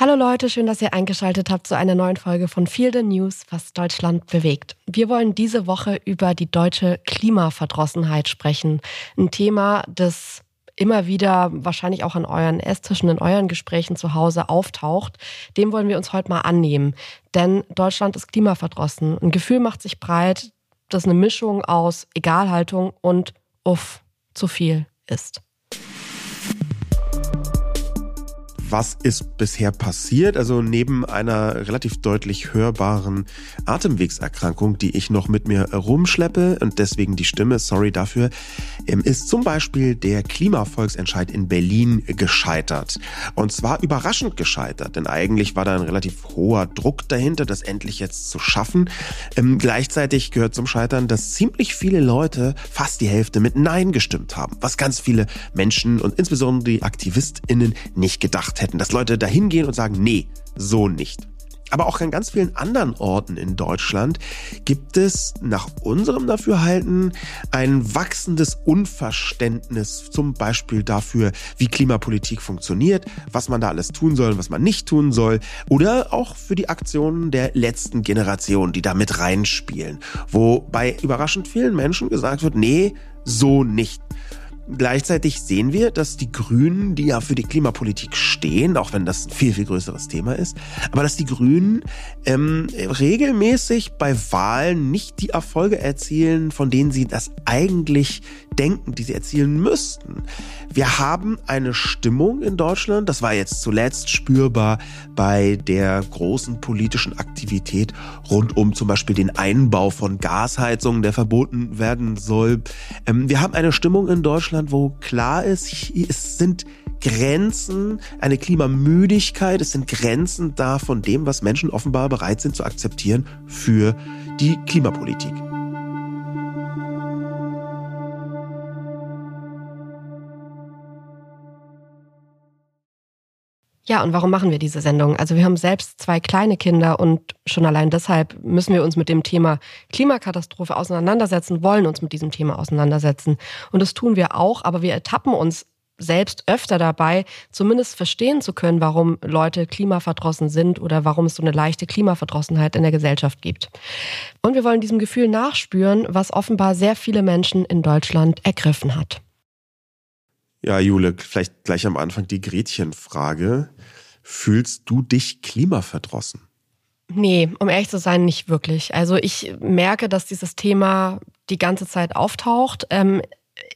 Hallo Leute, schön, dass ihr eingeschaltet habt zu einer neuen Folge von Feel the News, was Deutschland bewegt. Wir wollen diese Woche über die deutsche Klimaverdrossenheit sprechen. Ein Thema, das immer wieder wahrscheinlich auch an euren Esstischen, in euren Gesprächen zu Hause auftaucht. Dem wollen wir uns heute mal annehmen. Denn Deutschland ist klimaverdrossen. Ein Gefühl macht sich breit, das eine Mischung aus Egalhaltung und uff, zu viel ist was ist bisher passiert? Also neben einer relativ deutlich hörbaren Atemwegserkrankung, die ich noch mit mir rumschleppe und deswegen die Stimme, sorry dafür, ähm, ist zum Beispiel der Klimavolksentscheid in Berlin gescheitert. Und zwar überraschend gescheitert, denn eigentlich war da ein relativ hoher Druck dahinter, das endlich jetzt zu schaffen. Ähm, gleichzeitig gehört zum Scheitern, dass ziemlich viele Leute, fast die Hälfte, mit Nein gestimmt haben, was ganz viele Menschen und insbesondere die AktivistInnen nicht gedacht hätten, dass Leute dahin gehen und sagen, nee, so nicht. Aber auch an ganz vielen anderen Orten in Deutschland gibt es nach unserem Dafürhalten ein wachsendes Unverständnis zum Beispiel dafür, wie Klimapolitik funktioniert, was man da alles tun soll und was man nicht tun soll oder auch für die Aktionen der letzten Generation, die da mit reinspielen, wo bei überraschend vielen Menschen gesagt wird, nee, so nicht. Gleichzeitig sehen wir, dass die Grünen, die ja für die Klimapolitik stehen, auch wenn das ein viel, viel größeres Thema ist, aber dass die Grünen ähm, regelmäßig bei Wahlen nicht die Erfolge erzielen, von denen sie das eigentlich denken, die sie erzielen müssten. Wir haben eine Stimmung in Deutschland, das war jetzt zuletzt spürbar bei der großen politischen Aktivität rund um zum Beispiel den Einbau von Gasheizungen, der verboten werden soll. Ähm, wir haben eine Stimmung in Deutschland, wo klar ist, es sind Grenzen, eine Klimamüdigkeit, es sind Grenzen da von dem, was Menschen offenbar bereit sind zu akzeptieren für die Klimapolitik. Ja, und warum machen wir diese Sendung? Also wir haben selbst zwei kleine Kinder und schon allein deshalb müssen wir uns mit dem Thema Klimakatastrophe auseinandersetzen, wollen uns mit diesem Thema auseinandersetzen. Und das tun wir auch, aber wir ertappen uns selbst öfter dabei, zumindest verstehen zu können, warum Leute klimaverdrossen sind oder warum es so eine leichte Klimaverdrossenheit in der Gesellschaft gibt. Und wir wollen diesem Gefühl nachspüren, was offenbar sehr viele Menschen in Deutschland ergriffen hat. Ja, Jule, vielleicht gleich am Anfang die Gretchenfrage. Fühlst du dich klimaverdrossen? Nee, um ehrlich zu sein, nicht wirklich. Also ich merke, dass dieses Thema die ganze Zeit auftaucht. Ähm,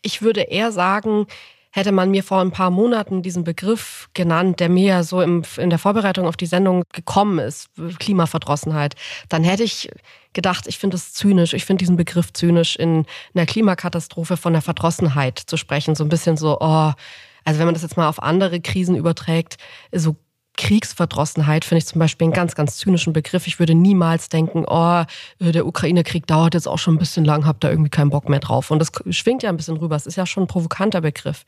ich würde eher sagen, hätte man mir vor ein paar Monaten diesen Begriff genannt, der mir ja so in der Vorbereitung auf die Sendung gekommen ist, Klimaverdrossenheit, dann hätte ich gedacht, ich finde es zynisch, ich finde diesen Begriff zynisch, in einer Klimakatastrophe von der Verdrossenheit zu sprechen. So ein bisschen so, oh, also wenn man das jetzt mal auf andere Krisen überträgt, so Kriegsverdrossenheit finde ich zum Beispiel einen ganz, ganz zynischen Begriff. Ich würde niemals denken, oh, der Ukraine-Krieg dauert jetzt auch schon ein bisschen lang, hab da irgendwie keinen Bock mehr drauf. Und das schwingt ja ein bisschen rüber. Es ist ja schon ein provokanter Begriff.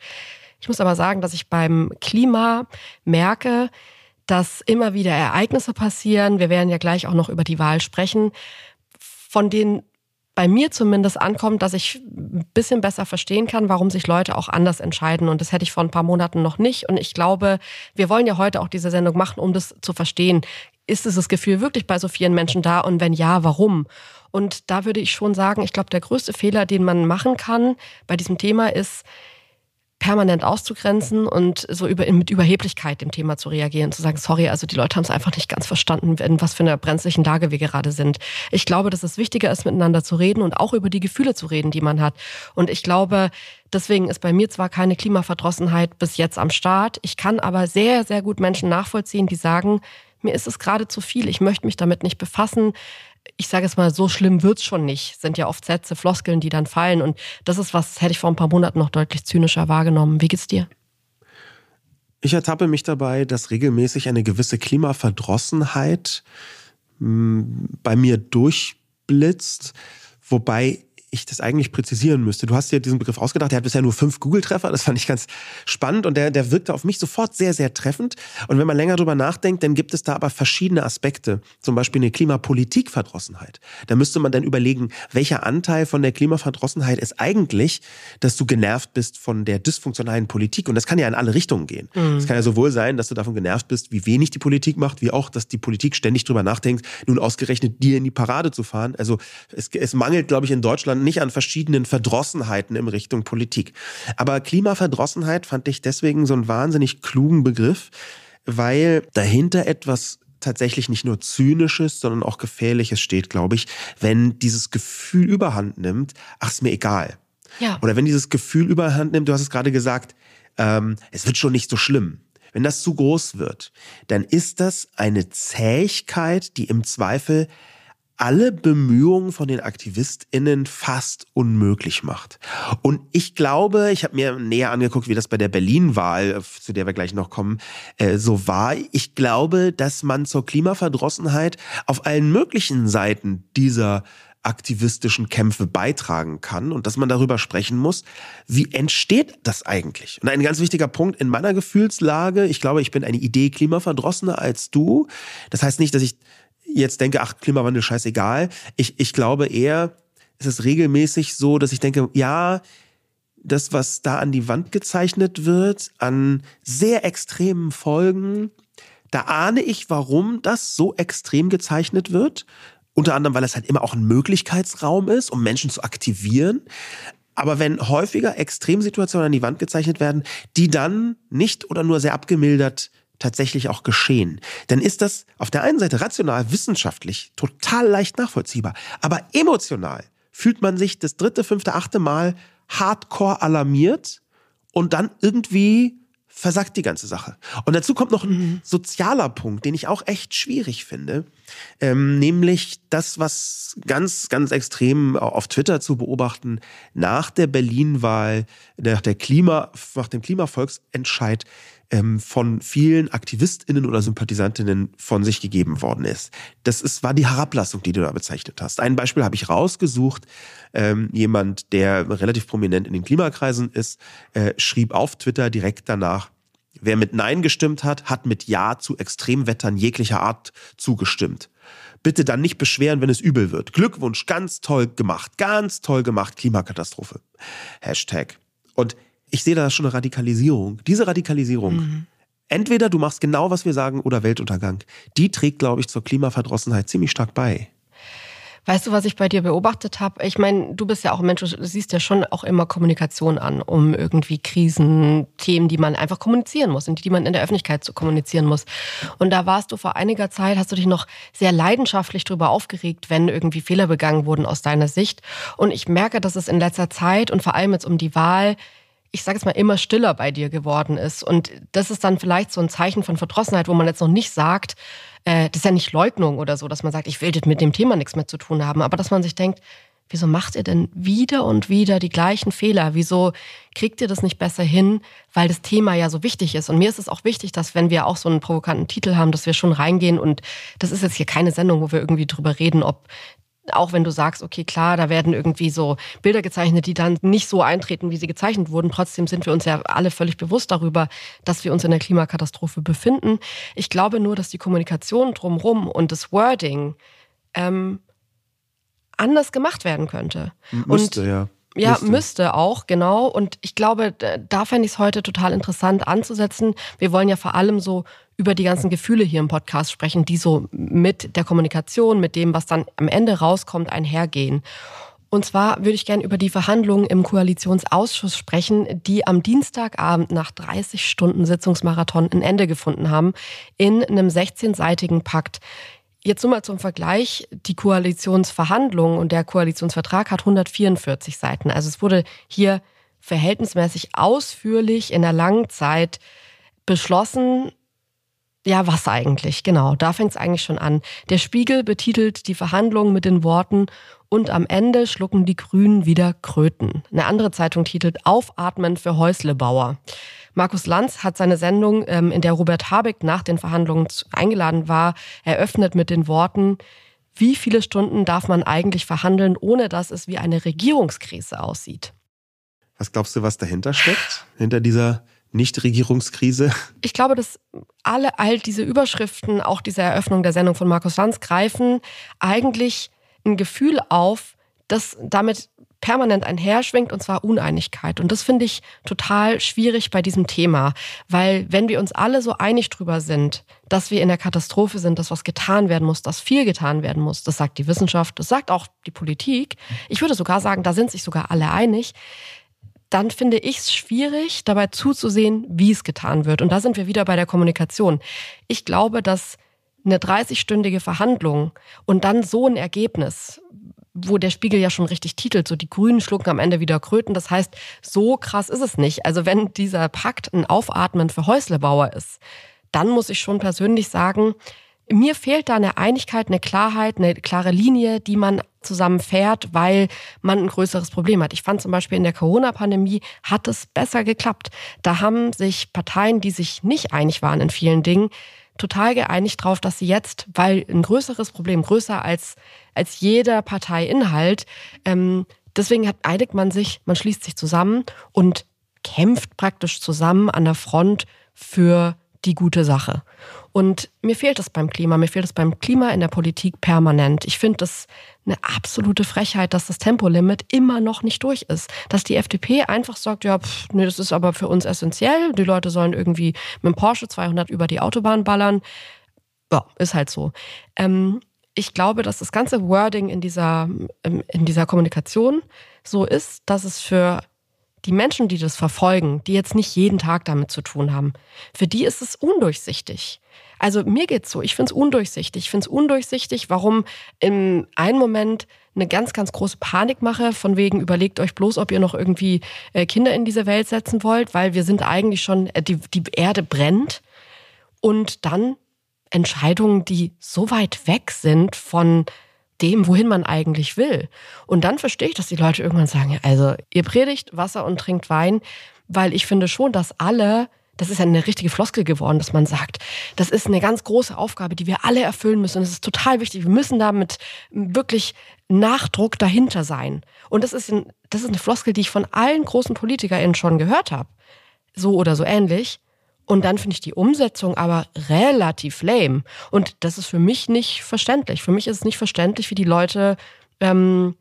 Ich muss aber sagen, dass ich beim Klima merke, dass immer wieder Ereignisse passieren. Wir werden ja gleich auch noch über die Wahl sprechen, von denen bei mir zumindest ankommt, dass ich ein bisschen besser verstehen kann, warum sich Leute auch anders entscheiden. Und das hätte ich vor ein paar Monaten noch nicht. Und ich glaube, wir wollen ja heute auch diese Sendung machen, um das zu verstehen. Ist dieses Gefühl wirklich bei so vielen Menschen da? Und wenn ja, warum? Und da würde ich schon sagen, ich glaube, der größte Fehler, den man machen kann bei diesem Thema ist, permanent auszugrenzen und so über, mit Überheblichkeit dem Thema zu reagieren, zu sagen, sorry, also die Leute haben es einfach nicht ganz verstanden, in was für einer brenzlichen Lage wir gerade sind. Ich glaube, dass es wichtiger ist, miteinander zu reden und auch über die Gefühle zu reden, die man hat. Und ich glaube, deswegen ist bei mir zwar keine Klimaverdrossenheit bis jetzt am Start, ich kann aber sehr, sehr gut Menschen nachvollziehen, die sagen, mir ist es gerade zu viel, ich möchte mich damit nicht befassen ich sage es mal, so schlimm wird's schon nicht. Sind ja oft Sätze, Floskeln, die dann fallen. Und das ist was, hätte ich vor ein paar Monaten noch deutlich zynischer wahrgenommen. Wie geht's dir? Ich ertappe mich dabei, dass regelmäßig eine gewisse Klimaverdrossenheit hm, bei mir durchblitzt, wobei ich das eigentlich präzisieren müsste. Du hast dir diesen Begriff ausgedacht, der hat bisher nur fünf Google-Treffer, das fand ich ganz spannend und der, der wirkte auf mich sofort sehr, sehr treffend. Und wenn man länger drüber nachdenkt, dann gibt es da aber verschiedene Aspekte, zum Beispiel eine Klimapolitikverdrossenheit. Da müsste man dann überlegen, welcher Anteil von der Klimaverdrossenheit ist eigentlich, dass du genervt bist von der dysfunktionalen Politik. Und das kann ja in alle Richtungen gehen. Mhm. Es mhm. kann ja sowohl sein, dass du davon genervt bist, wie wenig die Politik macht, wie auch, dass die Politik ständig drüber nachdenkt, nun ausgerechnet dir in die Parade zu fahren. Also es, es mangelt, glaube ich, in Deutschland nicht an verschiedenen Verdrossenheiten in Richtung Politik. Aber Klimaverdrossenheit fand ich deswegen so einen wahnsinnig klugen Begriff, weil dahinter etwas tatsächlich nicht nur zynisches, sondern auch gefährliches steht, glaube ich, wenn dieses Gefühl überhand nimmt, ach, ist mir egal. Ja. Oder wenn dieses Gefühl überhand nimmt, du hast es gerade gesagt, ähm, es wird schon nicht so schlimm. Wenn das zu groß wird, dann ist das eine Zähigkeit, die im Zweifel alle Bemühungen von den AktivistInnen fast unmöglich macht. Und ich glaube, ich habe mir näher angeguckt, wie das bei der Berlin-Wahl, zu der wir gleich noch kommen, äh, so war. Ich glaube, dass man zur Klimaverdrossenheit auf allen möglichen Seiten dieser aktivistischen Kämpfe beitragen kann und dass man darüber sprechen muss, wie entsteht das eigentlich? Und ein ganz wichtiger Punkt in meiner Gefühlslage, ich glaube, ich bin eine Idee klimaverdrossener als du. Das heißt nicht, dass ich jetzt denke, ach, Klimawandel scheißegal. Ich, ich glaube eher, es ist regelmäßig so, dass ich denke, ja, das, was da an die Wand gezeichnet wird, an sehr extremen Folgen, da ahne ich, warum das so extrem gezeichnet wird. Unter anderem, weil es halt immer auch ein Möglichkeitsraum ist, um Menschen zu aktivieren. Aber wenn häufiger Extremsituationen an die Wand gezeichnet werden, die dann nicht oder nur sehr abgemildert tatsächlich auch geschehen, dann ist das auf der einen Seite rational, wissenschaftlich total leicht nachvollziehbar. Aber emotional fühlt man sich das dritte, fünfte, achte Mal hardcore alarmiert und dann irgendwie versagt die ganze Sache. Und dazu kommt noch ein mhm. sozialer Punkt, den ich auch echt schwierig finde, ähm, nämlich das, was ganz, ganz extrem auf Twitter zu beobachten, nach der Berlin-Wahl, nach, der Klima, nach dem Klimavolksentscheid ähm, von vielen AktivistInnen oder Sympathisantinnen von sich gegeben worden ist. Das ist, war die Herablassung, die du da bezeichnet hast. Ein Beispiel habe ich rausgesucht. Ähm, jemand, der relativ prominent in den Klimakreisen ist, äh, schrieb auf Twitter direkt danach, Wer mit Nein gestimmt hat, hat mit Ja zu Extremwettern jeglicher Art zugestimmt. Bitte dann nicht beschweren, wenn es übel wird. Glückwunsch, ganz toll gemacht, ganz toll gemacht, Klimakatastrophe. Hashtag. Und ich sehe da schon eine Radikalisierung. Diese Radikalisierung, mhm. entweder du machst genau, was wir sagen, oder Weltuntergang, die trägt, glaube ich, zur Klimaverdrossenheit ziemlich stark bei. Weißt du, was ich bei dir beobachtet habe? Ich meine, du bist ja auch ein Mensch, du siehst ja schon auch immer Kommunikation an, um irgendwie Krisen, Themen, die man einfach kommunizieren muss und die man in der Öffentlichkeit so kommunizieren muss. Und da warst du vor einiger Zeit, hast du dich noch sehr leidenschaftlich darüber aufgeregt, wenn irgendwie Fehler begangen wurden aus deiner Sicht. Und ich merke, dass es in letzter Zeit und vor allem jetzt um die Wahl ich sage jetzt mal, immer stiller bei dir geworden ist. Und das ist dann vielleicht so ein Zeichen von Verdrossenheit, wo man jetzt noch nicht sagt, äh, das ist ja nicht Leugnung oder so, dass man sagt, ich will mit dem Thema nichts mehr zu tun haben, aber dass man sich denkt, wieso macht ihr denn wieder und wieder die gleichen Fehler? Wieso kriegt ihr das nicht besser hin, weil das Thema ja so wichtig ist? Und mir ist es auch wichtig, dass wenn wir auch so einen provokanten Titel haben, dass wir schon reingehen und das ist jetzt hier keine Sendung, wo wir irgendwie drüber reden, ob auch wenn du sagst, okay, klar, da werden irgendwie so Bilder gezeichnet, die dann nicht so eintreten, wie sie gezeichnet wurden. Trotzdem sind wir uns ja alle völlig bewusst darüber, dass wir uns in der Klimakatastrophe befinden. Ich glaube nur, dass die Kommunikation drumherum und das Wording ähm, anders gemacht werden könnte. Müsste, und, ja. Ja, müsste. müsste. auch, genau. Und ich glaube, da fände ich es heute total interessant anzusetzen. Wir wollen ja vor allem so über die ganzen Gefühle hier im Podcast sprechen, die so mit der Kommunikation, mit dem, was dann am Ende rauskommt, einhergehen. Und zwar würde ich gerne über die Verhandlungen im Koalitionsausschuss sprechen, die am Dienstagabend nach 30 Stunden Sitzungsmarathon ein Ende gefunden haben in einem 16-seitigen Pakt. Jetzt nur mal zum Vergleich, die Koalitionsverhandlungen und der Koalitionsvertrag hat 144 Seiten. Also es wurde hier verhältnismäßig ausführlich in einer langen Zeit beschlossen, ja, was eigentlich? Genau, da fängt es eigentlich schon an. Der Spiegel betitelt die Verhandlungen mit den Worten und am Ende schlucken die Grünen wieder Kröten. Eine andere Zeitung titelt Aufatmen für Häuslebauer. Markus Lanz hat seine Sendung, ähm, in der Robert Habeck nach den Verhandlungen eingeladen war, eröffnet mit den Worten, wie viele Stunden darf man eigentlich verhandeln, ohne dass es wie eine Regierungskrise aussieht. Was glaubst du, was dahinter steckt? Hinter dieser Nichtregierungskrise? Ich glaube, dass alle all diese Überschriften, auch diese Eröffnung der Sendung von Markus Lanz, greifen eigentlich ein Gefühl auf, das damit permanent einherschwingt, und zwar Uneinigkeit. Und das finde ich total schwierig bei diesem Thema, weil wenn wir uns alle so einig drüber sind, dass wir in der Katastrophe sind, dass was getan werden muss, dass viel getan werden muss, das sagt die Wissenschaft, das sagt auch die Politik. Ich würde sogar sagen, da sind sich sogar alle einig dann finde ich es schwierig, dabei zuzusehen, wie es getan wird. Und da sind wir wieder bei der Kommunikation. Ich glaube, dass eine 30-stündige Verhandlung und dann so ein Ergebnis, wo der Spiegel ja schon richtig titelt, so die Grünen schlucken am Ende wieder Kröten. Das heißt, so krass ist es nicht. Also wenn dieser Pakt ein Aufatmen für Häuslebauer ist, dann muss ich schon persönlich sagen, mir fehlt da eine Einigkeit, eine Klarheit, eine klare Linie, die man zusammen fährt, weil man ein größeres Problem hat. Ich fand zum Beispiel in der Corona-Pandemie hat es besser geklappt. Da haben sich Parteien, die sich nicht einig waren in vielen Dingen, total geeinigt drauf, dass sie jetzt, weil ein größeres Problem, größer als, als jeder Parteiinhalt, ähm, deswegen hat, einigt man sich, man schließt sich zusammen und kämpft praktisch zusammen an der Front für die gute Sache. Und mir fehlt es beim Klima, mir fehlt es beim Klima in der Politik permanent. Ich finde das eine absolute Frechheit, dass das Tempolimit immer noch nicht durch ist. Dass die FDP einfach sagt, ja, pff, nee, das ist aber für uns essentiell. Die Leute sollen irgendwie mit dem Porsche 200 über die Autobahn ballern. Ja, ist halt so. Ähm, ich glaube, dass das ganze Wording in dieser, ähm, in dieser Kommunikation so ist, dass es für die Menschen, die das verfolgen, die jetzt nicht jeden Tag damit zu tun haben, für die ist es undurchsichtig. Also mir geht's so, ich finde es undurchsichtig. Ich finde es undurchsichtig, warum im einen Moment eine ganz, ganz große Panik mache, von wegen überlegt euch bloß, ob ihr noch irgendwie äh, Kinder in diese Welt setzen wollt, weil wir sind eigentlich schon, äh, die, die Erde brennt. Und dann Entscheidungen, die so weit weg sind von dem, wohin man eigentlich will. Und dann verstehe ich, dass die Leute irgendwann sagen, also ihr predigt Wasser und trinkt Wein, weil ich finde schon, dass alle, das ist ja eine richtige Floskel geworden, dass man sagt, das ist eine ganz große Aufgabe, die wir alle erfüllen müssen. Und es ist total wichtig. Wir müssen da mit wirklich Nachdruck dahinter sein. Und das ist, ein, das ist eine Floskel, die ich von allen großen PolitikerInnen schon gehört habe. So oder so ähnlich. Und dann finde ich die Umsetzung aber relativ lame. Und das ist für mich nicht verständlich. Für mich ist es nicht verständlich, wie die Leute ähm,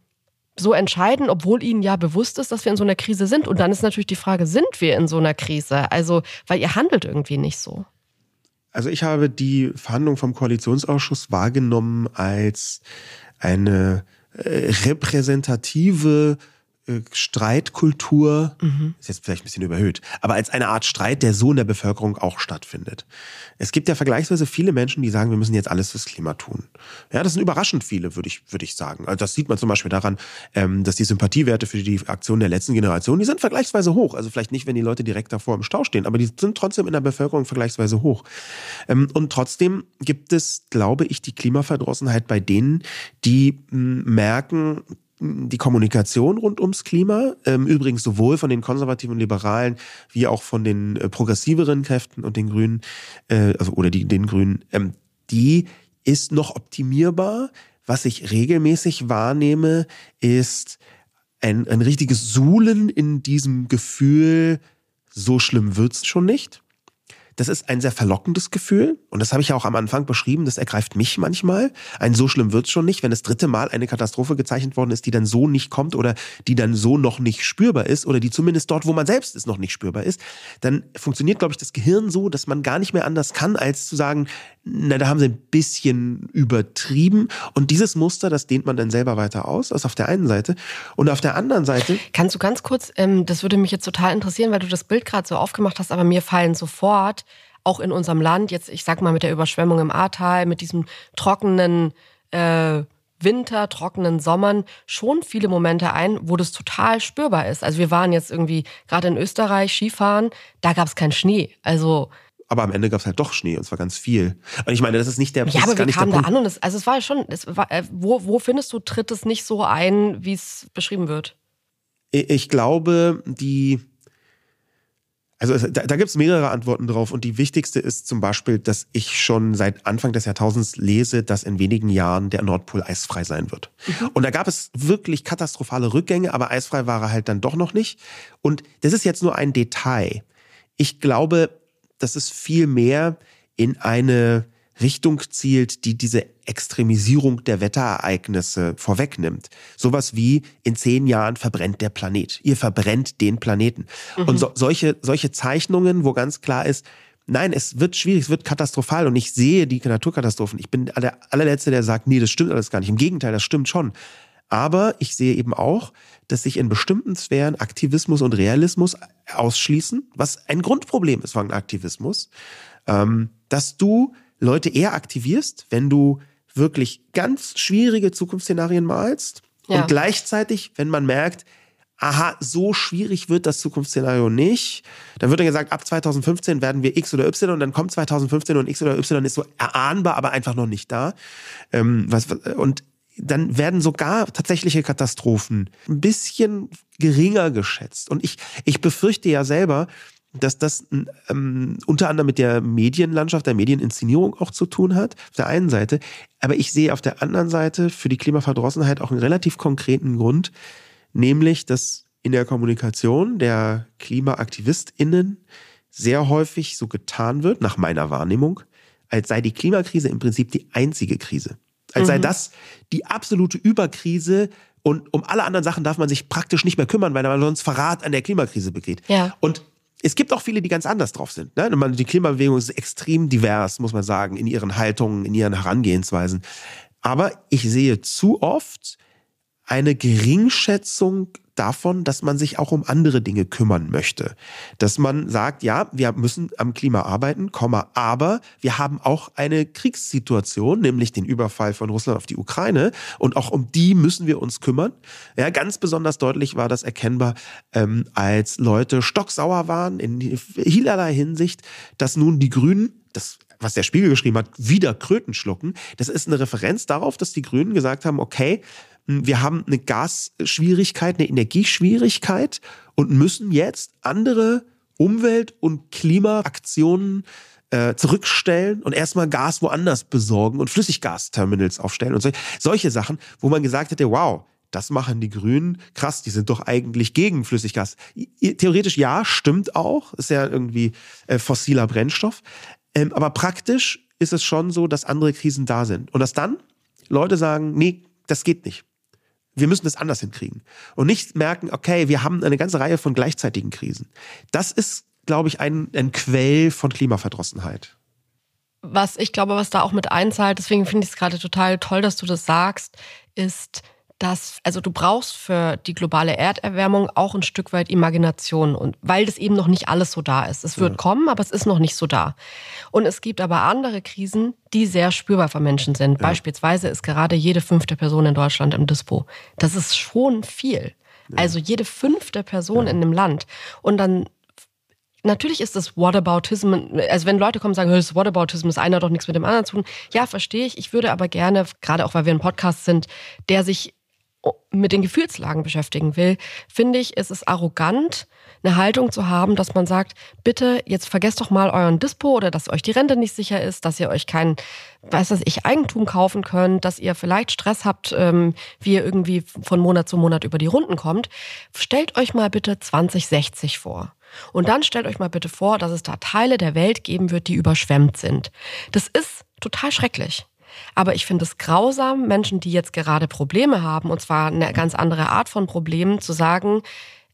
so entscheiden, obwohl ihnen ja bewusst ist, dass wir in so einer Krise sind. Und dann ist natürlich die Frage, sind wir in so einer Krise? Also, weil ihr handelt irgendwie nicht so. Also ich habe die Verhandlung vom Koalitionsausschuss wahrgenommen als eine äh, repräsentative Streitkultur, mhm. ist jetzt vielleicht ein bisschen überhöht, aber als eine Art Streit, der so in der Bevölkerung auch stattfindet. Es gibt ja vergleichsweise viele Menschen, die sagen, wir müssen jetzt alles fürs Klima tun. Ja, das sind überraschend viele, würde ich, würde ich sagen. Also das sieht man zum Beispiel daran, ähm, dass die Sympathiewerte für die Aktion der letzten Generation, die sind vergleichsweise hoch. Also vielleicht nicht, wenn die Leute direkt davor im Stau stehen, aber die sind trotzdem in der Bevölkerung vergleichsweise hoch. Ähm, und trotzdem gibt es, glaube ich, die Klimaverdrossenheit bei denen, die merken, die Kommunikation rund ums Klima, ähm, übrigens sowohl von den konservativen und Liberalen wie auch von den äh, progressiveren Kräften und den Grünen, äh, also oder die, den Grünen, ähm, die ist noch optimierbar. Was ich regelmäßig wahrnehme, ist ein, ein richtiges Suhlen in diesem Gefühl, so schlimm wird's schon nicht. Das ist ein sehr verlockendes Gefühl und das habe ich ja auch am Anfang beschrieben, das ergreift mich manchmal. Ein so schlimm wird's schon nicht, wenn das dritte Mal eine Katastrophe gezeichnet worden ist, die dann so nicht kommt oder die dann so noch nicht spürbar ist oder die zumindest dort, wo man selbst ist, noch nicht spürbar ist, dann funktioniert, glaube ich, das Gehirn so, dass man gar nicht mehr anders kann, als zu sagen, na, da haben sie ein bisschen übertrieben und dieses Muster, das dehnt man dann selber weiter aus, das auf der einen Seite und auf der anderen Seite. Kannst du ganz kurz, ähm, das würde mich jetzt total interessieren, weil du das Bild gerade so aufgemacht hast, aber mir fallen sofort auch in unserem Land, jetzt ich sag mal mit der Überschwemmung im Ahrtal, mit diesem trockenen äh, Winter, trockenen Sommern schon viele Momente ein, wo das total spürbar ist. Also wir waren jetzt irgendwie gerade in Österreich Skifahren, da gab es keinen Schnee. Also aber am Ende gab es halt doch Schnee und zwar ganz viel. Und ich meine, das ist nicht der Ja, aber wir kamen da an und es, also es war schon, es war, äh, wo, wo findest du, tritt es nicht so ein, wie es beschrieben wird? Ich glaube, die Also da, da gibt es mehrere Antworten drauf und die wichtigste ist zum Beispiel, dass ich schon seit Anfang des Jahrtausends lese, dass in wenigen Jahren der Nordpol eisfrei sein wird. Mhm. Und da gab es wirklich katastrophale Rückgänge, aber eisfrei war er halt dann doch noch nicht. Und das ist jetzt nur ein Detail. Ich glaube, dass es viel mehr in eine Richtung zielt, die diese Extremisierung der Wetterereignisse vorwegnimmt. Sowas wie in zehn Jahren verbrennt der Planet. Ihr verbrennt den Planeten. Mhm. Und so, solche, solche Zeichnungen, wo ganz klar ist, nein, es wird schwierig, es wird katastrophal und ich sehe die Naturkatastrophen. Ich bin der allerletzte, der sagt, nee, das stimmt alles gar nicht. Im Gegenteil, das stimmt schon. Aber ich sehe eben auch, dass sich in bestimmten Sphären Aktivismus und Realismus ausschließen, was ein Grundproblem ist von Aktivismus, ähm, dass du Leute eher aktivierst, wenn du wirklich ganz schwierige Zukunftsszenarien malst ja. und gleichzeitig, wenn man merkt, aha, so schwierig wird das Zukunftsszenario nicht. Dann wird dann gesagt, ab 2015 werden wir X oder Y und dann kommt 2015 und X oder Y ist so erahnbar, aber einfach noch nicht da. Ähm, was, und dann werden sogar tatsächliche Katastrophen ein bisschen geringer geschätzt. Und ich, ich befürchte ja selber, dass das ähm, unter anderem mit der Medienlandschaft, der Medieninszenierung auch zu tun hat, auf der einen Seite. Aber ich sehe auf der anderen Seite für die Klimaverdrossenheit auch einen relativ konkreten Grund, nämlich, dass in der Kommunikation der KlimaaktivistInnen sehr häufig so getan wird, nach meiner Wahrnehmung, als sei die Klimakrise im Prinzip die einzige Krise. Als mhm. sei das die absolute Überkrise und um alle anderen Sachen darf man sich praktisch nicht mehr kümmern, weil man sonst Verrat an der Klimakrise begeht. Ja. Und es gibt auch viele, die ganz anders drauf sind. Ne? Die Klimabewegung ist extrem divers, muss man sagen, in ihren Haltungen, in ihren Herangehensweisen. Aber ich sehe zu oft eine Geringschätzung davon, dass man sich auch um andere Dinge kümmern möchte. Dass man sagt, ja, wir müssen am Klima arbeiten, aber wir haben auch eine Kriegssituation, nämlich den Überfall von Russland auf die Ukraine und auch um die müssen wir uns kümmern. Ja, ganz besonders deutlich war das erkennbar, ähm, als Leute stocksauer waren in vielerlei Hinsicht, dass nun die Grünen, das was der Spiegel geschrieben hat, wieder Kröten schlucken. Das ist eine Referenz darauf, dass die Grünen gesagt haben, okay, wir haben eine Gasschwierigkeit, eine Energieschwierigkeit und müssen jetzt andere Umwelt- und Klimaaktionen äh, zurückstellen und erstmal Gas woanders besorgen und Flüssiggasterminals aufstellen und so, solche Sachen, wo man gesagt hätte, wow, das machen die Grünen. Krass, die sind doch eigentlich gegen Flüssiggas. Theoretisch ja, stimmt auch. Ist ja irgendwie äh, fossiler Brennstoff. Ähm, aber praktisch ist es schon so, dass andere Krisen da sind. Und dass dann Leute sagen, nee, das geht nicht wir müssen das anders hinkriegen. Und nicht merken, okay, wir haben eine ganze Reihe von gleichzeitigen Krisen. Das ist, glaube ich, ein, ein Quell von Klimaverdrossenheit. Was ich glaube, was da auch mit einzahlt, deswegen finde ich es gerade total toll, dass du das sagst, ist, dass, also du brauchst für die globale Erderwärmung auch ein Stück weit Imagination und weil das eben noch nicht alles so da ist. Es wird ja. kommen, aber es ist noch nicht so da. Und es gibt aber andere Krisen, die sehr spürbar für Menschen sind. Ja. Beispielsweise ist gerade jede fünfte Person in Deutschland im Dispo. Das ist schon viel. Ja. Also jede fünfte Person in einem Land. Und dann natürlich ist das Whataboutism, also wenn Leute kommen und sagen, das Whataboutism ist einer doch nichts mit dem anderen zu tun. Ja, verstehe ich. Ich würde aber gerne, gerade auch weil wir ein Podcast sind, der sich mit den Gefühlslagen beschäftigen will, finde ich, ist es arrogant, eine Haltung zu haben, dass man sagt, bitte, jetzt vergesst doch mal euren Dispo oder dass euch die Rente nicht sicher ist, dass ihr euch kein, weiß das ich, Eigentum kaufen könnt, dass ihr vielleicht Stress habt, ähm, wie ihr irgendwie von Monat zu Monat über die Runden kommt. Stellt euch mal bitte 2060 vor. Und dann stellt euch mal bitte vor, dass es da Teile der Welt geben wird, die überschwemmt sind. Das ist total schrecklich. Aber ich finde es grausam, Menschen, die jetzt gerade Probleme haben, und zwar eine ganz andere Art von Problemen, zu sagen,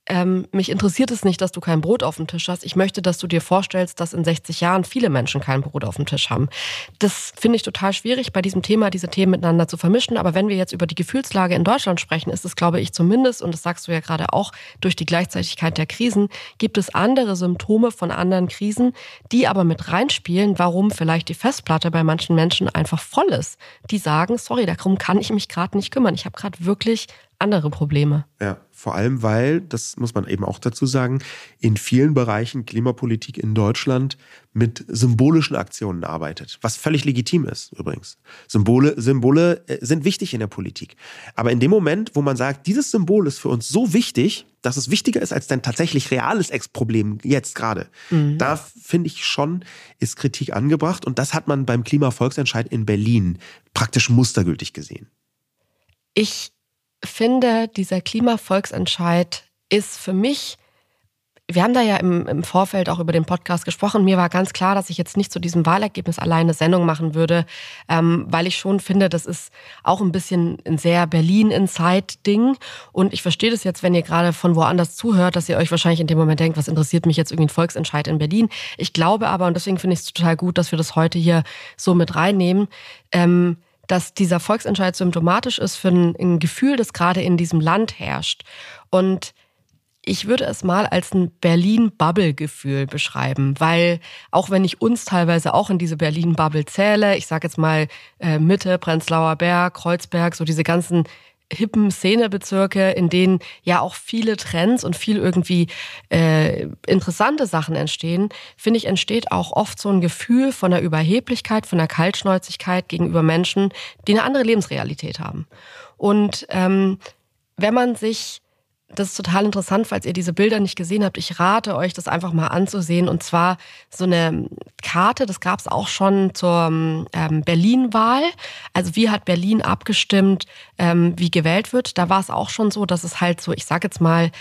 ähm, mich interessiert es nicht, dass du kein Brot auf dem Tisch hast. Ich möchte, dass du dir vorstellst, dass in 60 Jahren viele Menschen kein Brot auf dem Tisch haben. Das finde ich total schwierig, bei diesem Thema diese Themen miteinander zu vermischen. Aber wenn wir jetzt über die Gefühlslage in Deutschland sprechen, ist es, glaube ich, zumindest, und das sagst du ja gerade auch, durch die Gleichzeitigkeit der Krisen, gibt es andere Symptome von anderen Krisen, die aber mit reinspielen, warum vielleicht die Festplatte bei manchen Menschen einfach voll ist. Die sagen, sorry, darum kann ich mich gerade nicht kümmern. Ich habe gerade wirklich andere Probleme. Ja, vor allem, weil, das muss man eben auch dazu sagen, in vielen Bereichen Klimapolitik in Deutschland mit symbolischen Aktionen arbeitet, was völlig legitim ist übrigens. Symbole, Symbole äh, sind wichtig in der Politik. Aber in dem Moment, wo man sagt, dieses Symbol ist für uns so wichtig, dass es wichtiger ist als dein tatsächlich reales Ex-Problem jetzt gerade, mhm. da finde ich schon, ist Kritik angebracht. Und das hat man beim Klimavolksentscheid in Berlin praktisch mustergültig gesehen. Ich finde, dieser Klimavolksentscheid ist für mich wir haben da ja im, im, Vorfeld auch über den Podcast gesprochen. Mir war ganz klar, dass ich jetzt nicht zu diesem Wahlergebnis alleine Sendung machen würde, ähm, weil ich schon finde, das ist auch ein bisschen ein sehr Berlin-Inside-Ding. Und ich verstehe das jetzt, wenn ihr gerade von woanders zuhört, dass ihr euch wahrscheinlich in dem Moment denkt, was interessiert mich jetzt irgendwie ein Volksentscheid in Berlin. Ich glaube aber, und deswegen finde ich es total gut, dass wir das heute hier so mit reinnehmen, ähm, dass dieser Volksentscheid symptomatisch ist für ein, Gefühl, das gerade in diesem Land herrscht. Und ich würde es mal als ein Berlin-Bubble-Gefühl beschreiben, weil auch wenn ich uns teilweise auch in diese Berlin-Bubble zähle, ich sage jetzt mal äh, Mitte, Prenzlauer Berg, Kreuzberg, so diese ganzen hippen Szenebezirke, in denen ja auch viele Trends und viel irgendwie äh, interessante Sachen entstehen, finde ich, entsteht auch oft so ein Gefühl von der Überheblichkeit, von der Kaltschnäuzigkeit gegenüber Menschen, die eine andere Lebensrealität haben. Und ähm, wenn man sich das ist total interessant, falls ihr diese Bilder nicht gesehen habt. Ich rate euch, das einfach mal anzusehen. Und zwar so eine Karte, das gab es auch schon zur ähm, Berlin-Wahl. Also wie hat Berlin abgestimmt, ähm, wie gewählt wird. Da war es auch schon so, dass es halt so, ich sage jetzt mal,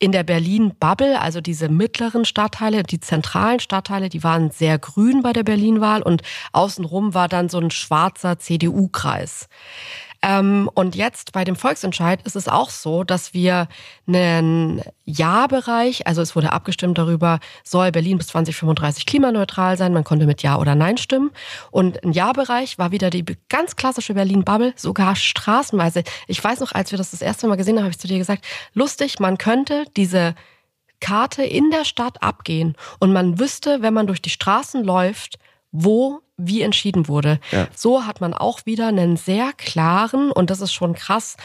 in der Berlin-Bubble, also diese mittleren Stadtteile, die zentralen Stadtteile, die waren sehr grün bei der Berlin-Wahl und außenrum war dann so ein schwarzer CDU-Kreis. Ähm, und jetzt bei dem Volksentscheid ist es auch so, dass wir einen Ja-Bereich, also es wurde abgestimmt darüber, soll Berlin bis 2035 klimaneutral sein. Man konnte mit Ja oder Nein stimmen. Und ein Ja-Bereich war wieder die ganz klassische Berlin-Bubble, sogar straßenweise. Ich weiß noch, als wir das das erste Mal gesehen haben, habe ich zu dir gesagt, lustig, man könnte diese Karte in der Stadt abgehen und man wüsste, wenn man durch die Straßen läuft, wo wie entschieden wurde. Ja. So hat man auch wieder einen sehr klaren, und das ist schon krass,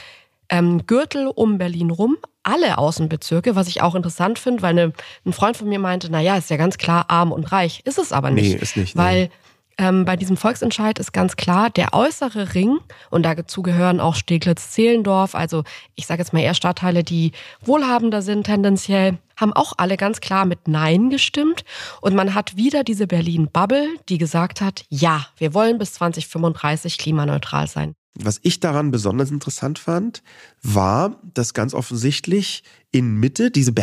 ähm, Gürtel um Berlin rum, alle Außenbezirke, was ich auch interessant finde, weil eine, ein Freund von mir meinte, na ja, ist ja ganz klar arm und reich. Ist es aber nicht. Nee, ist nicht. Weil nee. Ähm, bei diesem Volksentscheid ist ganz klar, der äußere Ring, und dazu gehören auch Steglitz-Zehlendorf, also ich sage jetzt mal eher Stadtteile, die wohlhabender sind tendenziell, haben auch alle ganz klar mit Nein gestimmt. Und man hat wieder diese Berlin-Bubble, die gesagt hat, ja, wir wollen bis 2035 klimaneutral sein. Was ich daran besonders interessant fand, war, dass ganz offensichtlich in Mitte, diese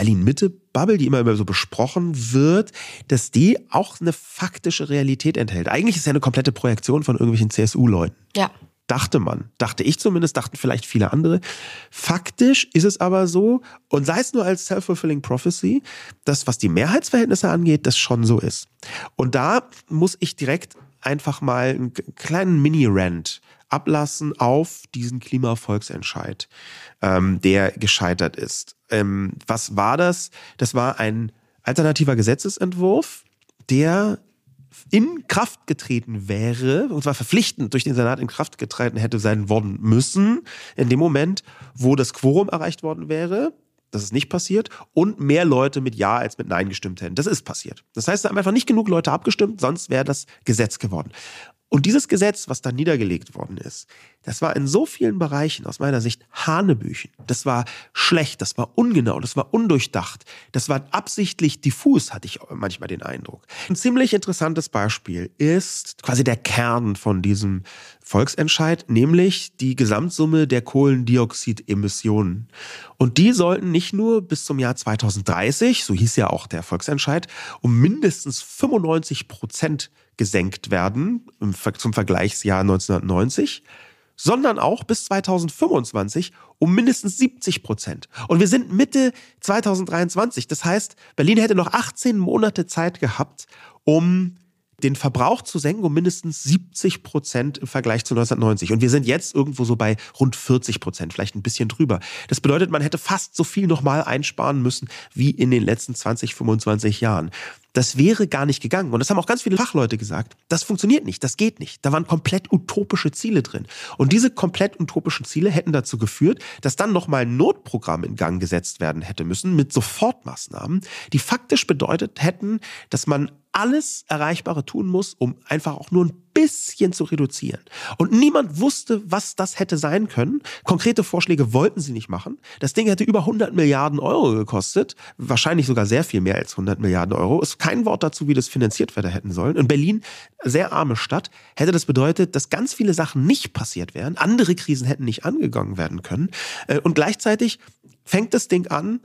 Berlin-Mitte-Bubble, die immer, so besprochen wird, dass die auch eine faktische Realität enthält. Eigentlich ist ja eine komplette Projektion von irgendwelchen CSU-Leuten. Ja dachte man, dachte ich zumindest, dachten vielleicht viele andere. Faktisch ist es aber so, und sei es nur als self-fulfilling prophecy, dass was die Mehrheitsverhältnisse angeht, das schon so ist. Und da muss ich direkt einfach mal einen kleinen Mini-Rant ablassen auf diesen Klimavolksentscheid, ähm, der gescheitert ist. Ähm, was war das? Das war ein alternativer Gesetzesentwurf, der in Kraft getreten wäre, und zwar verpflichtend durch den Senat in Kraft getreten hätte sein worden müssen, in dem Moment, wo das Quorum erreicht worden wäre, das ist nicht passiert, und mehr Leute mit Ja als mit Nein gestimmt hätten. Das ist passiert. Das heißt, da haben einfach nicht genug Leute abgestimmt, sonst wäre das Gesetz geworden. Und dieses Gesetz, was da niedergelegt worden ist, das war in so vielen Bereichen aus meiner Sicht Hanebüchen. Das war schlecht, das war ungenau, das war undurchdacht, das war absichtlich diffus, hatte ich manchmal den Eindruck. Ein ziemlich interessantes Beispiel ist quasi der Kern von diesem Volksentscheid, nämlich die Gesamtsumme der Kohlendioxidemissionen. Und die sollten nicht nur bis zum Jahr 2030, so hieß ja auch der Volksentscheid, um mindestens 95 Prozent gesenkt werden zum Vergleichsjahr 1990, sondern auch bis 2025 um mindestens 70 Prozent. Und wir sind Mitte 2023. Das heißt, Berlin hätte noch 18 Monate Zeit gehabt, um den Verbrauch zu senken um mindestens 70 Prozent im Vergleich zu 1990. Und wir sind jetzt irgendwo so bei rund 40 Prozent, vielleicht ein bisschen drüber. Das bedeutet, man hätte fast so viel nochmal einsparen müssen wie in den letzten 20, 25 Jahren. Das wäre gar nicht gegangen. Und das haben auch ganz viele Fachleute gesagt. Das funktioniert nicht, das geht nicht. Da waren komplett utopische Ziele drin. Und diese komplett utopischen Ziele hätten dazu geführt, dass dann nochmal ein Notprogramm in Gang gesetzt werden hätte müssen mit Sofortmaßnahmen, die faktisch bedeutet hätten, dass man alles Erreichbare tun muss, um einfach auch nur ein bisschen zu reduzieren. Und niemand wusste, was das hätte sein können. Konkrete Vorschläge wollten sie nicht machen. Das Ding hätte über 100 Milliarden Euro gekostet. Wahrscheinlich sogar sehr viel mehr als 100 Milliarden Euro. Ist kein Wort dazu, wie das finanziert werden hätten sollen. In Berlin, sehr arme Stadt, hätte das bedeutet, dass ganz viele Sachen nicht passiert wären. Andere Krisen hätten nicht angegangen werden können. Äh, und gleichzeitig fängt das Ding an,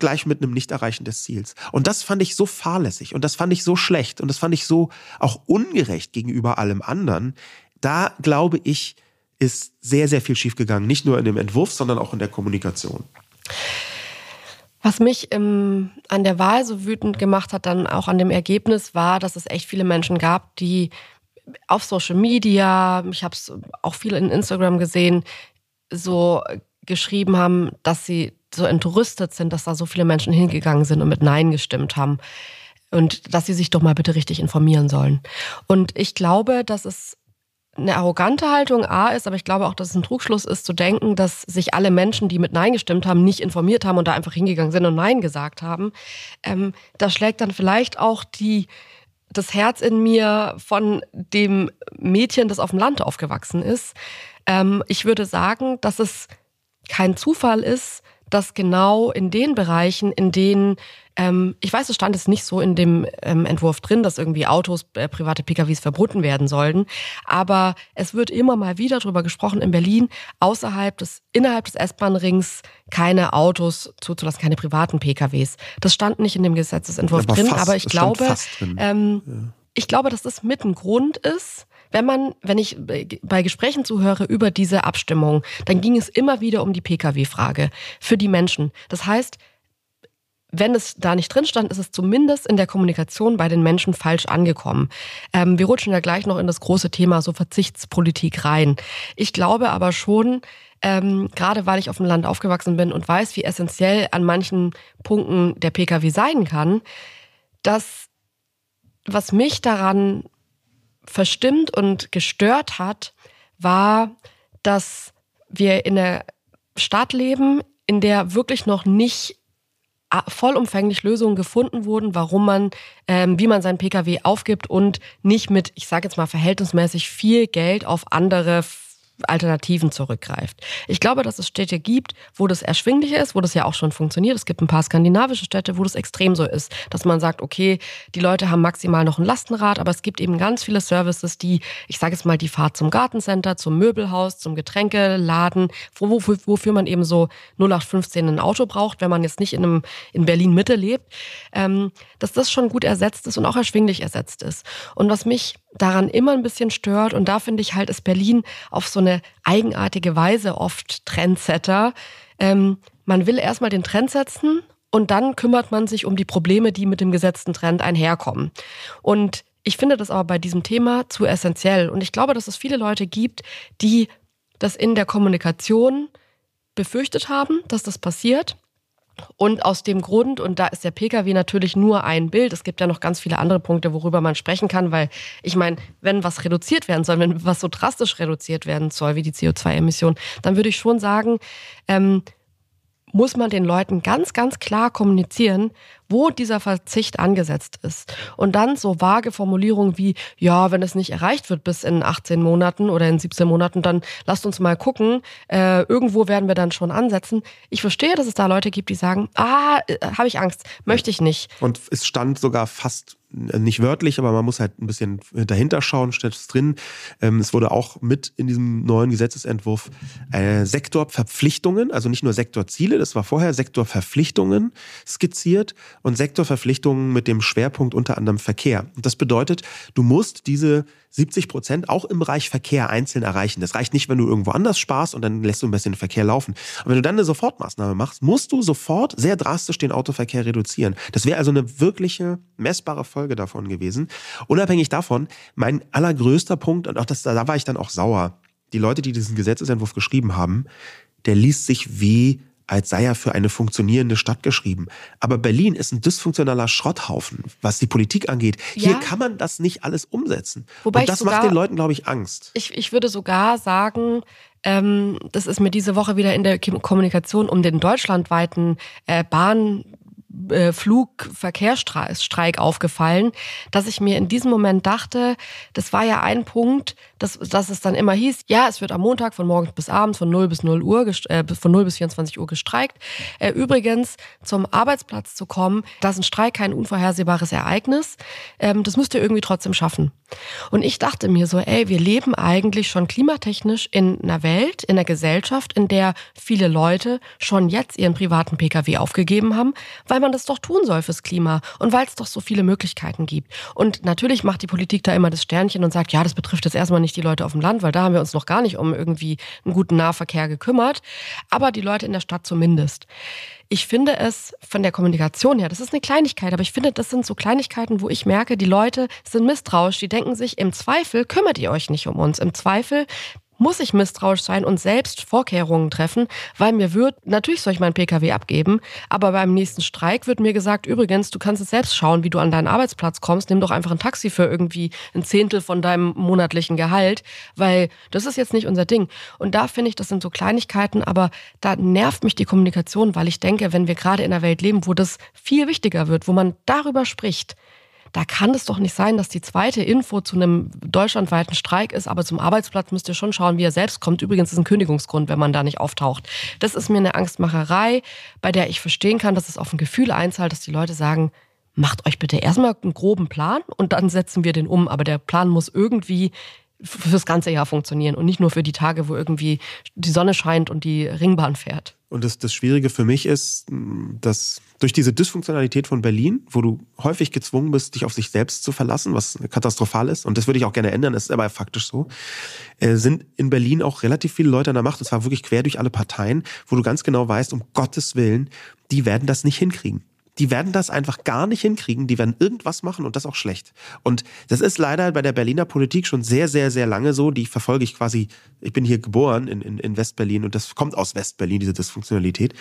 gleich mit einem Nicht-Erreichen des Ziels. Und das fand ich so fahrlässig und das fand ich so schlecht und das fand ich so auch ungerecht gegenüber allem anderen. Da glaube ich, ist sehr, sehr viel schiefgegangen. Nicht nur in dem Entwurf, sondern auch in der Kommunikation. Was mich im, an der Wahl so wütend gemacht hat, dann auch an dem Ergebnis, war, dass es echt viele Menschen gab, die auf Social Media, ich habe es auch viel in Instagram gesehen, so geschrieben haben, dass sie so entrüstet sind, dass da so viele Menschen hingegangen sind und mit Nein gestimmt haben. Und dass sie sich doch mal bitte richtig informieren sollen. Und ich glaube, dass es eine arrogante Haltung A ist, aber ich glaube auch, dass es ein Trugschluss ist, zu denken, dass sich alle Menschen, die mit Nein gestimmt haben, nicht informiert haben und da einfach hingegangen sind und Nein gesagt haben. Ähm, da schlägt dann vielleicht auch die, das Herz in mir von dem Mädchen, das auf dem Land aufgewachsen ist. Ähm, ich würde sagen, dass es kein Zufall ist, dass genau in den Bereichen, in denen, ähm, ich weiß, es stand es nicht so in dem ähm, Entwurf drin, dass irgendwie Autos, äh, private PKWs verboten werden sollten, aber es wird immer mal wieder darüber gesprochen in Berlin, außerhalb des, innerhalb des S-Bahn-Rings keine Autos zuzulassen, keine privaten PKWs. Das stand nicht in dem Gesetzesentwurf aber drin, fast, aber ich glaube, ähm, ja. ich glaube, dass das mit ein Grund ist, wenn man, wenn ich bei Gesprächen zuhöre über diese Abstimmung, dann ging es immer wieder um die Pkw-Frage für die Menschen. Das heißt, wenn es da nicht drin stand, ist es zumindest in der Kommunikation bei den Menschen falsch angekommen. Ähm, wir rutschen ja gleich noch in das große Thema so Verzichtspolitik rein. Ich glaube aber schon, ähm, gerade weil ich auf dem Land aufgewachsen bin und weiß, wie essentiell an manchen Punkten der Pkw sein kann, dass was mich daran verstimmt und gestört hat, war, dass wir in einer Stadt leben, in der wirklich noch nicht vollumfänglich Lösungen gefunden wurden, warum man, ähm, wie man seinen Pkw aufgibt und nicht mit, ich sage jetzt mal verhältnismäßig viel Geld auf andere Alternativen zurückgreift. Ich glaube, dass es Städte gibt, wo das erschwinglicher ist, wo das ja auch schon funktioniert. Es gibt ein paar skandinavische Städte, wo das extrem so ist, dass man sagt, okay, die Leute haben maximal noch ein Lastenrad, aber es gibt eben ganz viele Services, die, ich sage jetzt mal, die Fahrt zum Gartencenter, zum Möbelhaus, zum Getränkeladen, wofür, wofür man eben so 0815 ein Auto braucht, wenn man jetzt nicht in, einem, in Berlin Mitte lebt, ähm, dass das schon gut ersetzt ist und auch erschwinglich ersetzt ist. Und was mich daran immer ein bisschen stört. Und da finde ich halt, ist Berlin auf so eine eigenartige Weise oft Trendsetter. Ähm, man will erstmal den Trend setzen und dann kümmert man sich um die Probleme, die mit dem gesetzten Trend einherkommen. Und ich finde das aber bei diesem Thema zu essentiell. Und ich glaube, dass es viele Leute gibt, die das in der Kommunikation befürchtet haben, dass das passiert und aus dem Grund, und da ist der Pkw natürlich nur ein Bild, es gibt ja noch ganz viele andere Punkte, worüber man sprechen kann, weil ich meine, wenn was reduziert werden soll, wenn was so drastisch reduziert werden soll wie die CO2-Emissionen, dann würde ich schon sagen, ähm, muss man den Leuten ganz, ganz klar kommunizieren, wo dieser Verzicht angesetzt ist. Und dann so vage Formulierungen wie, ja, wenn es nicht erreicht wird bis in 18 Monaten oder in 17 Monaten, dann lasst uns mal gucken. Äh, irgendwo werden wir dann schon ansetzen. Ich verstehe, dass es da Leute gibt, die sagen, ah, äh, habe ich Angst, möchte ich nicht. Und es stand sogar fast nicht wörtlich, aber man muss halt ein bisschen dahinter schauen, steht es drin. Ähm, es wurde auch mit in diesem neuen Gesetzesentwurf äh, Sektorverpflichtungen, also nicht nur Sektorziele, das war vorher Sektorverpflichtungen skizziert und Sektorverpflichtungen mit dem Schwerpunkt unter anderem Verkehr. Und das bedeutet, du musst diese 70 Prozent auch im Bereich Verkehr einzeln erreichen. Das reicht nicht, wenn du irgendwo anders sparst und dann lässt du ein bisschen den Verkehr laufen. Aber wenn du dann eine Sofortmaßnahme machst, musst du sofort sehr drastisch den Autoverkehr reduzieren. Das wäre also eine wirkliche messbare Folge davon gewesen. Unabhängig davon, mein allergrößter Punkt, und auch das, da war ich dann auch sauer, die Leute, die diesen Gesetzesentwurf geschrieben haben, der liest sich wie als sei er für eine funktionierende Stadt geschrieben. Aber Berlin ist ein dysfunktionaler Schrotthaufen, was die Politik angeht. Ja. Hier kann man das nicht alles umsetzen. Wobei Und das sogar, macht den Leuten, glaube ich, Angst. Ich, ich würde sogar sagen, ähm, das ist mir diese Woche wieder in der Kommunikation um den deutschlandweiten äh, Bahn äh, Flugverkehrsstreik aufgefallen, dass ich mir in diesem Moment dachte, das war ja ein Punkt, dass, dass es dann immer hieß, ja, es wird am Montag von morgens bis abends von 0 bis 0 Uhr, äh, von 0 bis 24 Uhr gestreikt. Äh, übrigens, zum Arbeitsplatz zu kommen, da ist ein Streik kein unvorhersehbares Ereignis. Ähm, das müsst ihr irgendwie trotzdem schaffen. Und ich dachte mir so, ey, wir leben eigentlich schon klimatechnisch in einer Welt, in einer Gesellschaft, in der viele Leute schon jetzt ihren privaten Pkw aufgegeben haben, weil man das doch tun soll fürs Klima und weil es doch so viele Möglichkeiten gibt. Und natürlich macht die Politik da immer das Sternchen und sagt, ja, das betrifft jetzt erstmal nicht die Leute auf dem Land, weil da haben wir uns noch gar nicht um irgendwie einen guten Nahverkehr gekümmert, aber die Leute in der Stadt zumindest. Ich finde es von der Kommunikation her, das ist eine Kleinigkeit, aber ich finde, das sind so Kleinigkeiten, wo ich merke, die Leute sind misstrauisch. Die denken sich, im Zweifel kümmert ihr euch nicht um uns. Im Zweifel muss ich misstrauisch sein und selbst Vorkehrungen treffen, weil mir wird, natürlich soll ich meinen Pkw abgeben, aber beim nächsten Streik wird mir gesagt, übrigens, du kannst es selbst schauen, wie du an deinen Arbeitsplatz kommst, nimm doch einfach ein Taxi für irgendwie ein Zehntel von deinem monatlichen Gehalt, weil das ist jetzt nicht unser Ding. Und da finde ich, das sind so Kleinigkeiten, aber da nervt mich die Kommunikation, weil ich denke, wenn wir gerade in einer Welt leben, wo das viel wichtiger wird, wo man darüber spricht, da kann es doch nicht sein, dass die zweite Info zu einem deutschlandweiten Streik ist, aber zum Arbeitsplatz müsst ihr schon schauen, wie er selbst kommt. Übrigens ist ein Kündigungsgrund, wenn man da nicht auftaucht. Das ist mir eine Angstmacherei, bei der ich verstehen kann, dass es auf ein Gefühl einzahlt, dass die Leute sagen, macht euch bitte erstmal einen groben Plan und dann setzen wir den um. Aber der Plan muss irgendwie fürs ganze Jahr funktionieren und nicht nur für die Tage, wo irgendwie die Sonne scheint und die Ringbahn fährt. Und das, das Schwierige für mich ist, dass durch diese Dysfunktionalität von Berlin, wo du häufig gezwungen bist, dich auf sich selbst zu verlassen, was katastrophal ist, und das würde ich auch gerne ändern, ist aber faktisch so, äh, sind in Berlin auch relativ viele Leute an der Macht, und zwar wirklich quer durch alle Parteien, wo du ganz genau weißt, um Gottes Willen, die werden das nicht hinkriegen die werden das einfach gar nicht hinkriegen. Die werden irgendwas machen und das auch schlecht. Und das ist leider bei der Berliner Politik schon sehr, sehr, sehr lange so. Die verfolge ich quasi, ich bin hier geboren in, in, in Westberlin und das kommt aus Westberlin, diese Dysfunktionalität.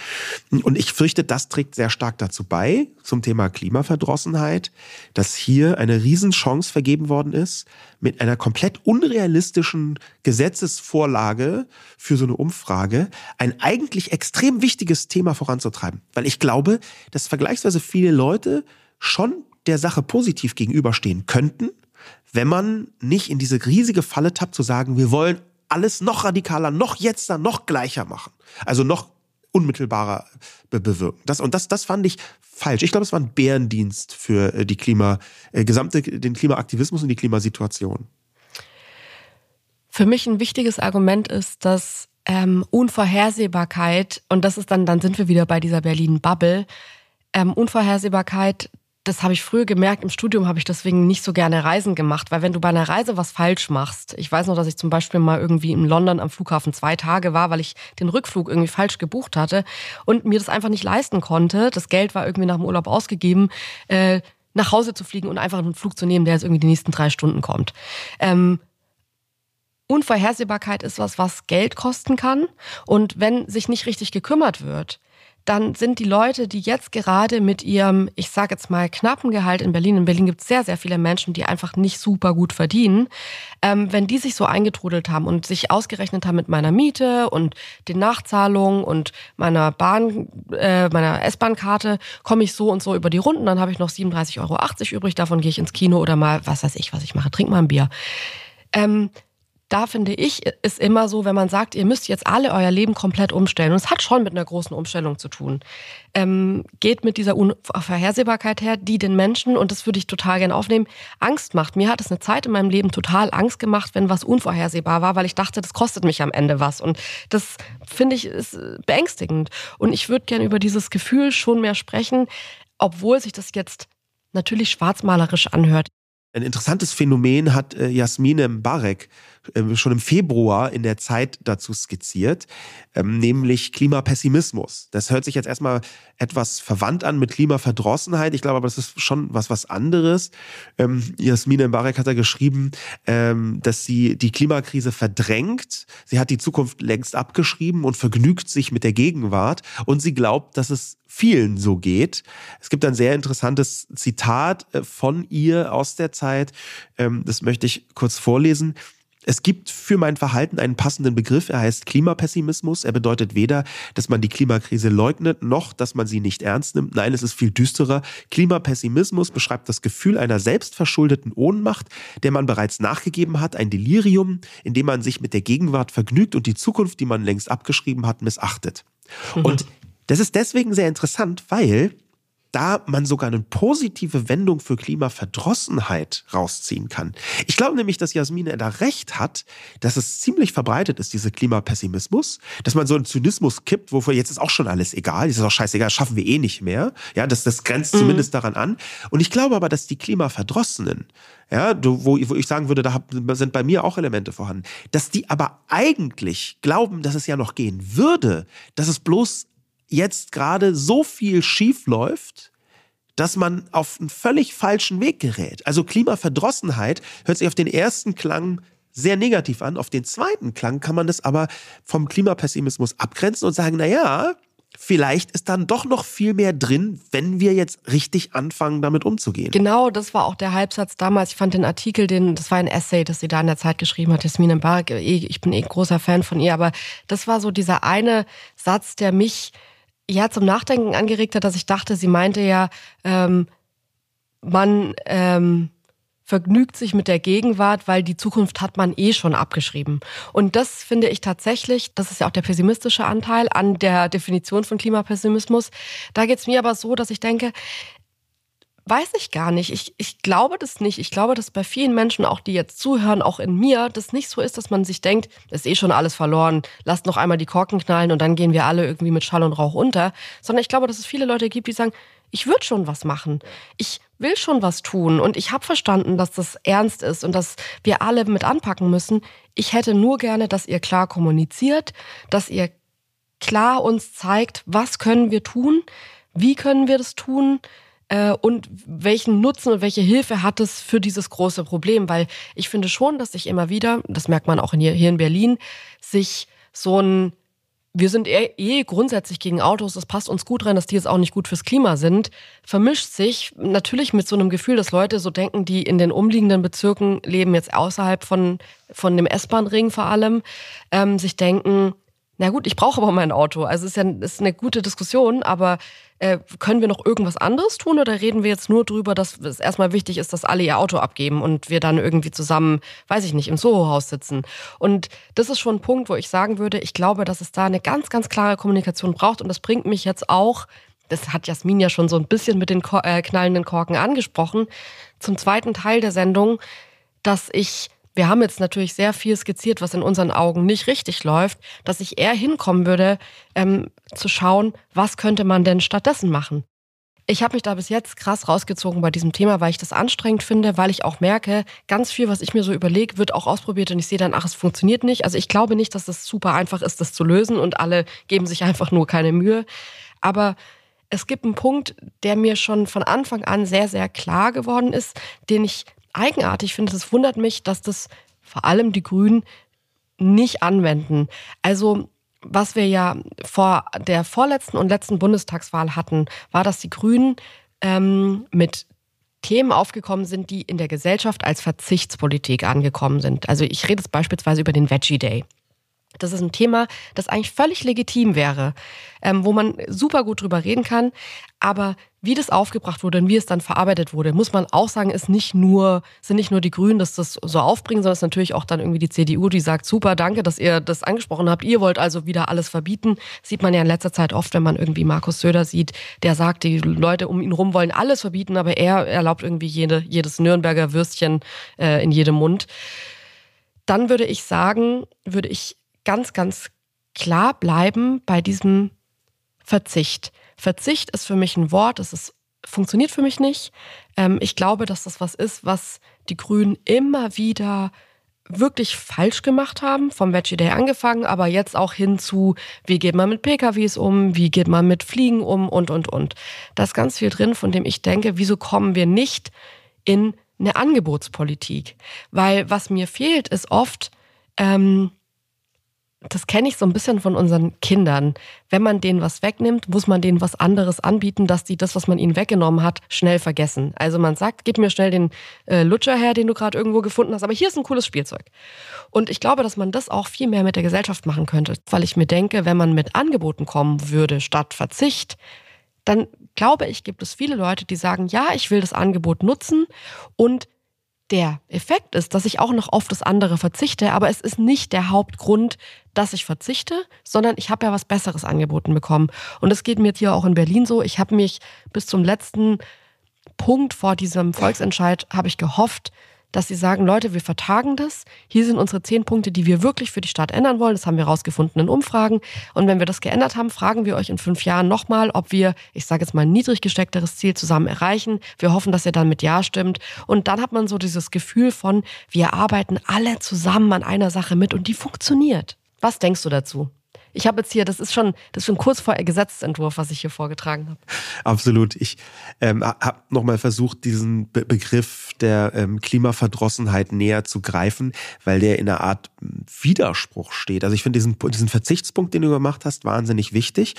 Und ich fürchte, das trägt sehr stark dazu bei, zum Thema Klimaverdrossenheit, dass hier eine Riesenchance vergeben worden ist, mit einer komplett unrealistischen Gesetzesvorlage für so eine Umfrage ein eigentlich extrem wichtiges Thema voranzutreiben. Weil ich glaube, dass vergleichsweise viele Leute schon der Sache positiv gegenüberstehen könnten, wenn man nicht in diese riesige Falle tappt, zu sagen, wir wollen alles noch radikaler, noch jetzt, noch gleicher machen. Also noch unmittelbarer be bewirken. Das, und das, das fand ich falsch. Ich glaube, es war ein Bärendienst für äh, die Klima, äh, gesamte, den Klimaaktivismus und die Klimasituation. Für mich ein wichtiges Argument ist, dass ähm, Unvorhersehbarkeit, und das ist dann, dann sind wir wieder bei dieser Berlin-Bubble, ähm, Unvorhersehbarkeit das habe ich früher gemerkt, im Studium habe ich deswegen nicht so gerne Reisen gemacht, weil wenn du bei einer Reise was falsch machst, ich weiß noch, dass ich zum Beispiel mal irgendwie in London am Flughafen zwei Tage war, weil ich den Rückflug irgendwie falsch gebucht hatte und mir das einfach nicht leisten konnte. Das Geld war irgendwie nach dem Urlaub ausgegeben, äh, nach Hause zu fliegen und einfach einen Flug zu nehmen, der jetzt irgendwie die nächsten drei Stunden kommt. Ähm, Unvorhersehbarkeit ist was, was Geld kosten kann. Und wenn sich nicht richtig gekümmert wird, dann sind die Leute, die jetzt gerade mit ihrem, ich sage jetzt mal, knappen Gehalt in Berlin, in Berlin gibt es sehr, sehr viele Menschen, die einfach nicht super gut verdienen, ähm, wenn die sich so eingetrudelt haben und sich ausgerechnet haben mit meiner Miete und den Nachzahlungen und meiner Bahn, äh, meiner S-Bahn-Karte, komme ich so und so über die Runden, dann habe ich noch 37,80 Euro übrig, davon gehe ich ins Kino oder mal, was weiß ich, was ich mache, trink mal ein Bier. Ähm, da finde ich, ist immer so, wenn man sagt, ihr müsst jetzt alle euer Leben komplett umstellen, und es hat schon mit einer großen Umstellung zu tun, ähm, geht mit dieser Unvorhersehbarkeit her, die den Menschen, und das würde ich total gerne aufnehmen, Angst macht. Mir hat es eine Zeit in meinem Leben total Angst gemacht, wenn was unvorhersehbar war, weil ich dachte, das kostet mich am Ende was. Und das finde ich ist beängstigend. Und ich würde gerne über dieses Gefühl schon mehr sprechen, obwohl sich das jetzt natürlich schwarzmalerisch anhört. Ein interessantes Phänomen hat äh, Jasmine Mbarek äh, schon im Februar in der Zeit dazu skizziert, ähm, nämlich Klimapessimismus. Das hört sich jetzt erstmal etwas verwandt an mit Klimaverdrossenheit. Ich glaube aber, das ist schon was, was anderes. Ähm, Jasmine Mbarek hat da geschrieben, ähm, dass sie die Klimakrise verdrängt. Sie hat die Zukunft längst abgeschrieben und vergnügt sich mit der Gegenwart. Und sie glaubt, dass es vielen so geht. Es gibt ein sehr interessantes Zitat äh, von ihr aus der Zeit. Das möchte ich kurz vorlesen. Es gibt für mein Verhalten einen passenden Begriff. Er heißt Klimapessimismus. Er bedeutet weder, dass man die Klimakrise leugnet, noch, dass man sie nicht ernst nimmt. Nein, es ist viel düsterer. Klimapessimismus beschreibt das Gefühl einer selbstverschuldeten Ohnmacht, der man bereits nachgegeben hat, ein Delirium, in dem man sich mit der Gegenwart vergnügt und die Zukunft, die man längst abgeschrieben hat, missachtet. Mhm. Und das ist deswegen sehr interessant, weil da man sogar eine positive Wendung für Klimaverdrossenheit rausziehen kann. Ich glaube nämlich, dass Jasmine da recht hat, dass es ziemlich verbreitet ist, dieser Klimapessimismus, dass man so einen Zynismus kippt, wofür jetzt ist auch schon alles egal, jetzt ist auch scheißegal, schaffen wir eh nicht mehr. Ja, das, das grenzt mhm. zumindest daran an. Und ich glaube aber, dass die Klimaverdrossenen, ja, wo, wo ich sagen würde, da sind bei mir auch Elemente vorhanden, dass die aber eigentlich glauben, dass es ja noch gehen würde, dass es bloß jetzt gerade so viel schief läuft, dass man auf einen völlig falschen Weg gerät. Also Klimaverdrossenheit hört sich auf den ersten Klang sehr negativ an. Auf den zweiten Klang kann man das aber vom Klimapessimismus abgrenzen und sagen, na ja, vielleicht ist dann doch noch viel mehr drin, wenn wir jetzt richtig anfangen, damit umzugehen. Genau, das war auch der Halbsatz damals. Ich fand den Artikel, den, das war ein Essay, das sie da in der Zeit geschrieben hat, Jasmine Bark. Ich bin eh großer Fan von ihr, aber das war so dieser eine Satz, der mich ja zum Nachdenken angeregt hat, dass ich dachte, sie meinte ja, ähm, man ähm, vergnügt sich mit der Gegenwart, weil die Zukunft hat man eh schon abgeschrieben. Und das finde ich tatsächlich, das ist ja auch der pessimistische Anteil an der Definition von Klimapessimismus. Da geht es mir aber so, dass ich denke, Weiß ich gar nicht. Ich, ich glaube das nicht. Ich glaube, dass bei vielen Menschen, auch die jetzt zuhören, auch in mir, das nicht so ist, dass man sich denkt, ist eh schon alles verloren, lasst noch einmal die Korken knallen und dann gehen wir alle irgendwie mit Schall und Rauch unter. Sondern ich glaube, dass es viele Leute gibt, die sagen, ich würde schon was machen. Ich will schon was tun und ich habe verstanden, dass das ernst ist und dass wir alle mit anpacken müssen. Ich hätte nur gerne, dass ihr klar kommuniziert, dass ihr klar uns zeigt, was können wir tun, wie können wir das tun, äh, und welchen Nutzen und welche Hilfe hat es für dieses große Problem? Weil ich finde schon, dass sich immer wieder, das merkt man auch hier, hier in Berlin, sich so ein wir sind eh, eh grundsätzlich gegen Autos, das passt uns gut rein, dass die jetzt auch nicht gut fürs Klima sind, vermischt sich natürlich mit so einem Gefühl, dass Leute so denken, die in den umliegenden Bezirken leben, jetzt außerhalb von, von dem S-Bahn-Ring vor allem, ähm, sich denken, na gut, ich brauche aber mein Auto. Also es ist ja ist eine gute Diskussion, aber äh, können wir noch irgendwas anderes tun oder reden wir jetzt nur drüber, dass es erstmal wichtig ist, dass alle ihr Auto abgeben und wir dann irgendwie zusammen, weiß ich nicht, im Soho-Haus sitzen? Und das ist schon ein Punkt, wo ich sagen würde, ich glaube, dass es da eine ganz, ganz klare Kommunikation braucht und das bringt mich jetzt auch das hat Jasmin ja schon so ein bisschen mit den äh, knallenden Korken angesprochen, zum zweiten Teil der Sendung, dass ich wir haben jetzt natürlich sehr viel skizziert, was in unseren Augen nicht richtig läuft, dass ich eher hinkommen würde, ähm, zu schauen, was könnte man denn stattdessen machen. Ich habe mich da bis jetzt krass rausgezogen bei diesem Thema, weil ich das anstrengend finde, weil ich auch merke, ganz viel, was ich mir so überlege, wird auch ausprobiert und ich sehe dann, ach, es funktioniert nicht. Also ich glaube nicht, dass das super einfach ist, das zu lösen und alle geben sich einfach nur keine Mühe. Aber es gibt einen Punkt, der mir schon von Anfang an sehr, sehr klar geworden ist, den ich eigenartig finde, es wundert mich, dass das vor allem die Grünen nicht anwenden. Also was wir ja vor der vorletzten und letzten Bundestagswahl hatten, war, dass die Grünen ähm, mit Themen aufgekommen sind, die in der Gesellschaft als Verzichtspolitik angekommen sind. Also ich rede jetzt beispielsweise über den Veggie Day. Das ist ein Thema, das eigentlich völlig legitim wäre, ähm, wo man super gut drüber reden kann. Aber wie das aufgebracht wurde und wie es dann verarbeitet wurde, muss man auch sagen, ist nicht nur, sind nicht nur die Grünen, dass das so aufbringen, sondern es ist natürlich auch dann irgendwie die CDU, die sagt, super, danke, dass ihr das angesprochen habt. Ihr wollt also wieder alles verbieten. Sieht man ja in letzter Zeit oft, wenn man irgendwie Markus Söder sieht, der sagt, die Leute um ihn rum wollen alles verbieten, aber er erlaubt irgendwie jede, jedes Nürnberger Würstchen äh, in jedem Mund. Dann würde ich sagen, würde ich ganz, ganz klar bleiben bei diesem Verzicht. Verzicht ist für mich ein Wort, das ist, funktioniert für mich nicht. Ähm, ich glaube, dass das was ist, was die Grünen immer wieder wirklich falsch gemacht haben, vom Veggie Day angefangen, aber jetzt auch hin zu, wie geht man mit PKWs um, wie geht man mit Fliegen um und, und, und. Da ist ganz viel drin, von dem ich denke, wieso kommen wir nicht in eine Angebotspolitik? Weil was mir fehlt, ist oft, ähm, das kenne ich so ein bisschen von unseren Kindern. Wenn man denen was wegnimmt, muss man denen was anderes anbieten, dass die das, was man ihnen weggenommen hat, schnell vergessen. Also man sagt, gib mir schnell den äh, Lutscher her, den du gerade irgendwo gefunden hast, aber hier ist ein cooles Spielzeug. Und ich glaube, dass man das auch viel mehr mit der Gesellschaft machen könnte, weil ich mir denke, wenn man mit Angeboten kommen würde statt Verzicht, dann glaube ich, gibt es viele Leute, die sagen, ja, ich will das Angebot nutzen und der Effekt ist, dass ich auch noch auf das andere verzichte, aber es ist nicht der Hauptgrund, dass ich verzichte, sondern ich habe ja was Besseres angeboten bekommen. Und es geht mir jetzt hier auch in Berlin so. Ich habe mich bis zum letzten Punkt vor diesem Volksentscheid, habe ich gehofft, dass sie sagen, Leute, wir vertagen das. Hier sind unsere zehn Punkte, die wir wirklich für die Stadt ändern wollen. Das haben wir rausgefunden in Umfragen. Und wenn wir das geändert haben, fragen wir euch in fünf Jahren nochmal, ob wir, ich sage jetzt mal, ein niedrig gesteckteres Ziel zusammen erreichen. Wir hoffen, dass ihr dann mit Ja stimmt. Und dann hat man so dieses Gefühl von, wir arbeiten alle zusammen an einer Sache mit und die funktioniert. Was denkst du dazu? Ich habe jetzt hier, das ist schon, das ist schon kurz vor Gesetzentwurf, was ich hier vorgetragen habe. Absolut. Ich ähm, habe nochmal versucht, diesen Be Begriff der ähm, Klimaverdrossenheit näher zu greifen, weil der in einer Art Widerspruch steht. Also ich finde diesen, diesen Verzichtspunkt, den du gemacht hast, wahnsinnig wichtig,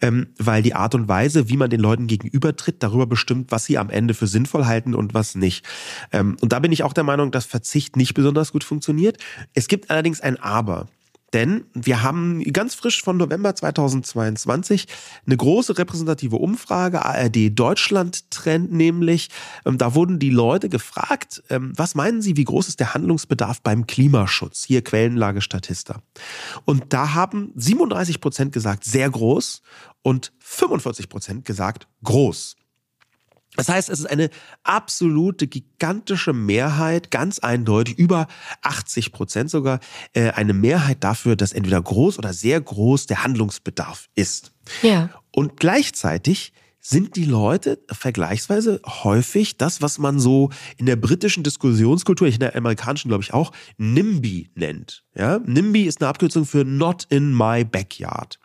ähm, weil die Art und Weise, wie man den Leuten gegenübertritt, darüber bestimmt, was sie am Ende für sinnvoll halten und was nicht. Ähm, und da bin ich auch der Meinung, dass Verzicht nicht besonders gut funktioniert. Es gibt allerdings ein Aber. Denn wir haben ganz frisch von November 2022 eine große repräsentative Umfrage, ARD Deutschland Trend nämlich. Ähm, da wurden die Leute gefragt, ähm, was meinen Sie, wie groß ist der Handlungsbedarf beim Klimaschutz? Hier Quellenlage Statista. Und da haben 37 Prozent gesagt, sehr groß und 45 Prozent gesagt, groß. Das heißt, es ist eine absolute gigantische Mehrheit, ganz eindeutig, über 80 Prozent sogar, äh, eine Mehrheit dafür, dass entweder groß oder sehr groß der Handlungsbedarf ist. Ja. Und gleichzeitig sind die Leute vergleichsweise häufig das, was man so in der britischen Diskussionskultur, in der amerikanischen glaube ich auch, NIMBY nennt. Ja? NIMBY ist eine Abkürzung für Not in my backyard.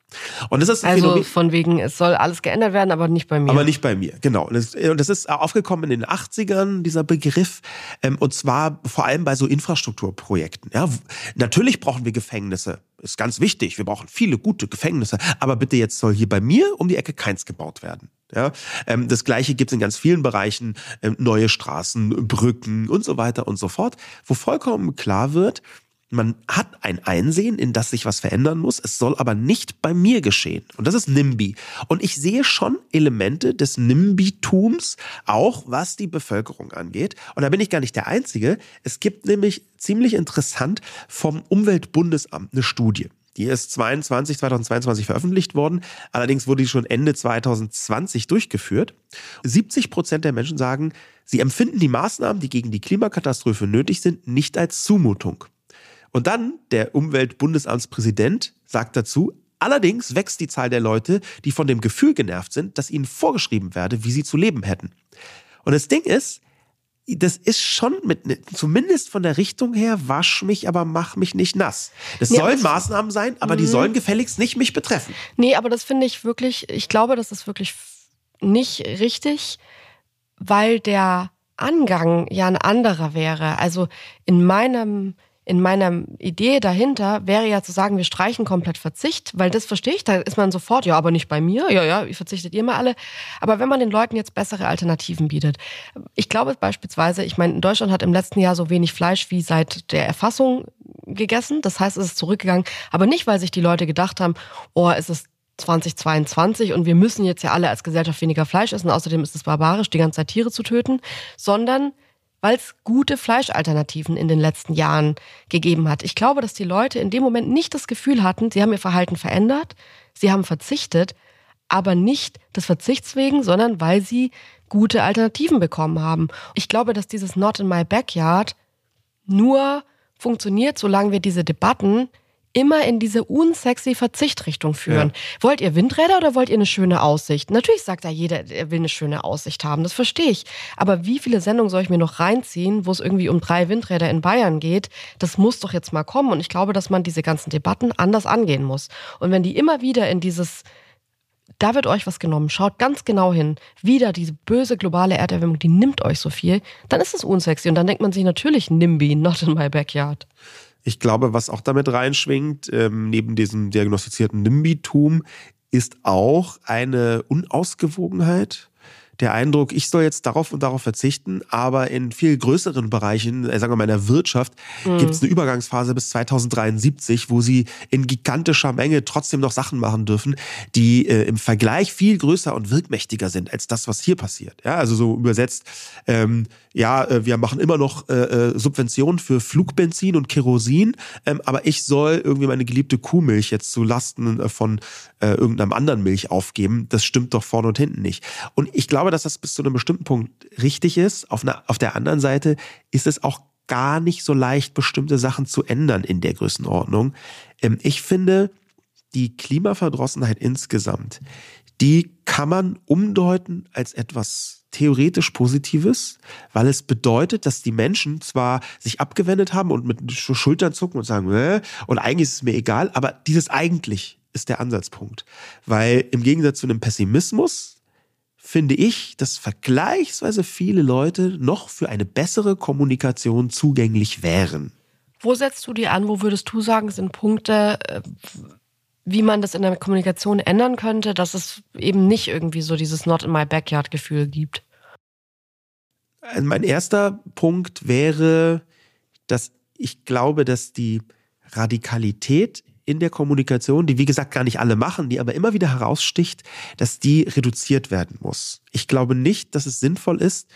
Und das ist also Phänomen, von wegen, es soll alles geändert werden, aber nicht bei mir. Aber nicht bei mir, genau. Und das, und das ist aufgekommen in den 80ern, dieser Begriff. Ähm, und zwar vor allem bei so Infrastrukturprojekten. Ja, natürlich brauchen wir Gefängnisse. Ist ganz wichtig. Wir brauchen viele gute Gefängnisse. Aber bitte jetzt soll hier bei mir um die Ecke keins gebaut werden. Ja, ähm, das Gleiche gibt es in ganz vielen Bereichen. Ähm, neue Straßen, Brücken und so weiter und so fort. Wo vollkommen klar wird, man hat ein Einsehen, in das sich was verändern muss. Es soll aber nicht bei mir geschehen. Und das ist NIMBY. Und ich sehe schon Elemente des NIMBY-Tums, auch was die Bevölkerung angeht. Und da bin ich gar nicht der Einzige. Es gibt nämlich ziemlich interessant vom Umweltbundesamt eine Studie. Die ist 22, 2022 veröffentlicht worden. Allerdings wurde die schon Ende 2020 durchgeführt. 70 Prozent der Menschen sagen, sie empfinden die Maßnahmen, die gegen die Klimakatastrophe nötig sind, nicht als Zumutung. Und dann der Umweltbundesamtspräsident sagt dazu, allerdings wächst die Zahl der Leute, die von dem Gefühl genervt sind, dass ihnen vorgeschrieben werde, wie sie zu leben hätten. Und das Ding ist, das ist schon mit, ne, zumindest von der Richtung her, wasch mich, aber mach mich nicht nass. Das nee, sollen Maßnahmen sein, aber die mhm. sollen gefälligst nicht mich betreffen. Nee, aber das finde ich wirklich, ich glaube, das ist wirklich nicht richtig, weil der Angang ja ein anderer wäre. Also in meinem, in meiner Idee dahinter wäre ja zu sagen, wir streichen komplett Verzicht, weil das verstehe ich, da ist man sofort, ja, aber nicht bei mir, ja, ja, verzichtet ihr mal alle. Aber wenn man den Leuten jetzt bessere Alternativen bietet, ich glaube beispielsweise, ich meine, Deutschland hat im letzten Jahr so wenig Fleisch wie seit der Erfassung gegessen, das heißt, es ist zurückgegangen, aber nicht, weil sich die Leute gedacht haben, oh, es ist 2022 und wir müssen jetzt ja alle als Gesellschaft weniger Fleisch essen, außerdem ist es barbarisch, die ganze Zeit Tiere zu töten, sondern weil es gute Fleischalternativen in den letzten Jahren gegeben hat. Ich glaube, dass die Leute in dem Moment nicht das Gefühl hatten, sie haben ihr Verhalten verändert, sie haben verzichtet, aber nicht des Verzichts wegen, sondern weil sie gute Alternativen bekommen haben. Ich glaube, dass dieses Not in my backyard nur funktioniert, solange wir diese Debatten immer in diese unsexy Verzichtrichtung führen. Ja. Wollt ihr Windräder oder wollt ihr eine schöne Aussicht? Natürlich sagt da jeder, er will eine schöne Aussicht haben, das verstehe ich. Aber wie viele Sendungen soll ich mir noch reinziehen, wo es irgendwie um drei Windräder in Bayern geht? Das muss doch jetzt mal kommen. Und ich glaube, dass man diese ganzen Debatten anders angehen muss. Und wenn die immer wieder in dieses da wird euch was genommen. Schaut ganz genau hin. Wieder diese böse globale Erderwärmung, die nimmt euch so viel. Dann ist es unsexy und dann denkt man sich natürlich NIMBY, not in my backyard. Ich glaube, was auch damit reinschwingt, ähm, neben diesem diagnostizierten NIMBY-Tum, ist auch eine Unausgewogenheit der Eindruck, ich soll jetzt darauf und darauf verzichten, aber in viel größeren Bereichen, äh, sagen wir mal in der Wirtschaft, mhm. gibt es eine Übergangsphase bis 2073, wo sie in gigantischer Menge trotzdem noch Sachen machen dürfen, die äh, im Vergleich viel größer und wirkmächtiger sind als das, was hier passiert. Ja, also so übersetzt, ähm, ja, äh, wir machen immer noch äh, äh, Subventionen für Flugbenzin und Kerosin, ähm, aber ich soll irgendwie meine geliebte Kuhmilch jetzt zu Lasten von irgendeinem anderen Milch aufgeben. Das stimmt doch vorne und hinten nicht. Und ich glaube, dass das bis zu einem bestimmten Punkt richtig ist. Auf, einer, auf der anderen Seite ist es auch gar nicht so leicht, bestimmte Sachen zu ändern in der Größenordnung. Ähm, ich finde, die Klimaverdrossenheit insgesamt, die kann man umdeuten als etwas theoretisch Positives, weil es bedeutet, dass die Menschen zwar sich abgewendet haben und mit Schultern zucken und sagen, äh, und eigentlich ist es mir egal, aber dieses eigentlich ist der Ansatzpunkt. Weil im Gegensatz zu einem Pessimismus finde ich, dass vergleichsweise viele Leute noch für eine bessere Kommunikation zugänglich wären. Wo setzt du die an? Wo würdest du sagen, sind Punkte, äh, wie man das in der Kommunikation ändern könnte, dass es eben nicht irgendwie so dieses Not in my backyard Gefühl gibt? Also mein erster Punkt wäre, dass ich glaube, dass die Radikalität in der Kommunikation, die wie gesagt gar nicht alle machen, die aber immer wieder heraussticht, dass die reduziert werden muss. Ich glaube nicht, dass es sinnvoll ist,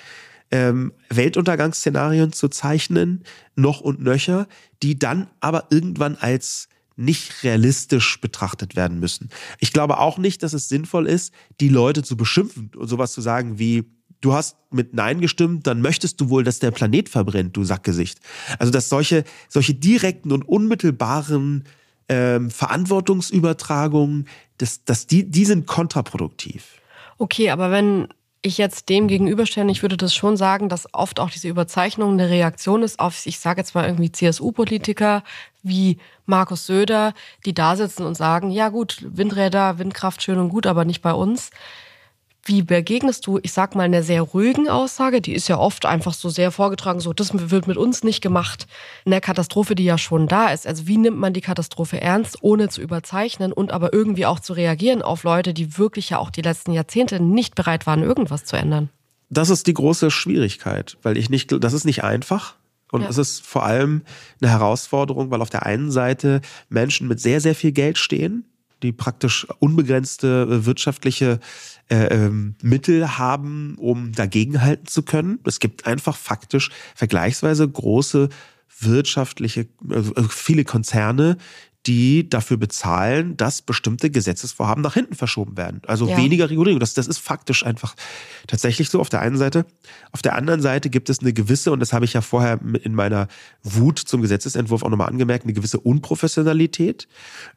ähm, Weltuntergangsszenarien zu zeichnen, noch und nöcher, die dann aber irgendwann als nicht realistisch betrachtet werden müssen. Ich glaube auch nicht, dass es sinnvoll ist, die Leute zu beschimpfen und sowas zu sagen wie, du hast mit Nein gestimmt, dann möchtest du wohl, dass der Planet verbrennt, du Sackgesicht. Also dass solche, solche direkten und unmittelbaren ähm, Verantwortungsübertragungen, dass, dass die, die sind kontraproduktiv. Okay, aber wenn ich jetzt dem gegenüberstellen, ich würde das schon sagen, dass oft auch diese Überzeichnung eine Reaktion ist auf, ich sage jetzt mal irgendwie CSU-Politiker wie Markus Söder, die da sitzen und sagen, ja gut, Windräder, Windkraft schön und gut, aber nicht bei uns. Wie begegnest du, ich sag mal, einer sehr ruhigen Aussage, die ist ja oft einfach so sehr vorgetragen, so, das wird mit uns nicht gemacht, einer Katastrophe, die ja schon da ist. Also wie nimmt man die Katastrophe ernst, ohne zu überzeichnen und aber irgendwie auch zu reagieren auf Leute, die wirklich ja auch die letzten Jahrzehnte nicht bereit waren, irgendwas zu ändern? Das ist die große Schwierigkeit, weil ich nicht, das ist nicht einfach. Und ja. es ist vor allem eine Herausforderung, weil auf der einen Seite Menschen mit sehr, sehr viel Geld stehen, die praktisch unbegrenzte wirtschaftliche äh, ähm, Mittel haben, um dagegenhalten zu können. Es gibt einfach faktisch vergleichsweise große wirtschaftliche, äh, viele Konzerne, die dafür bezahlen, dass bestimmte Gesetzesvorhaben nach hinten verschoben werden. Also ja. weniger Regulierung. Das, das ist faktisch einfach tatsächlich so auf der einen Seite. Auf der anderen Seite gibt es eine gewisse, und das habe ich ja vorher in meiner Wut zum Gesetzesentwurf auch nochmal angemerkt, eine gewisse Unprofessionalität.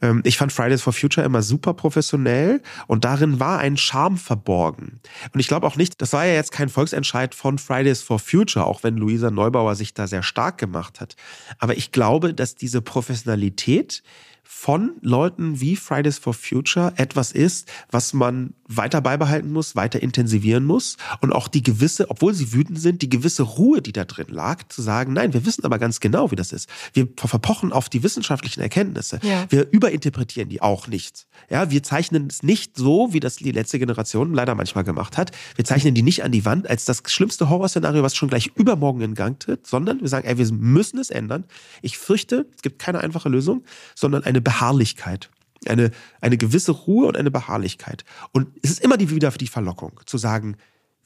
Ähm, ich fand Fridays for Future immer super professionell und darin war ein Charme verborgen. Und ich glaube auch nicht, das war ja jetzt kein Volksentscheid von Fridays for Future, auch wenn Luisa Neubauer sich da sehr stark gemacht hat. Aber ich glaube, dass diese Professionalität, von Leuten wie Fridays for Future etwas ist, was man weiter beibehalten muss, weiter intensivieren muss und auch die gewisse, obwohl sie wütend sind, die gewisse Ruhe, die da drin lag, zu sagen, nein, wir wissen aber ganz genau, wie das ist. Wir verpochen auf die wissenschaftlichen Erkenntnisse. Ja. Wir überinterpretieren die auch nicht. Ja, wir zeichnen es nicht so, wie das die letzte Generation leider manchmal gemacht hat. Wir zeichnen die nicht an die Wand als das schlimmste Horrorszenario, was schon gleich übermorgen in Gang tritt, sondern wir sagen, ey, wir müssen es ändern. Ich fürchte, es gibt keine einfache Lösung, sondern eine Beharrlichkeit. Eine, eine gewisse Ruhe und eine Beharrlichkeit. Und es ist immer die, wieder die Verlockung, zu sagen,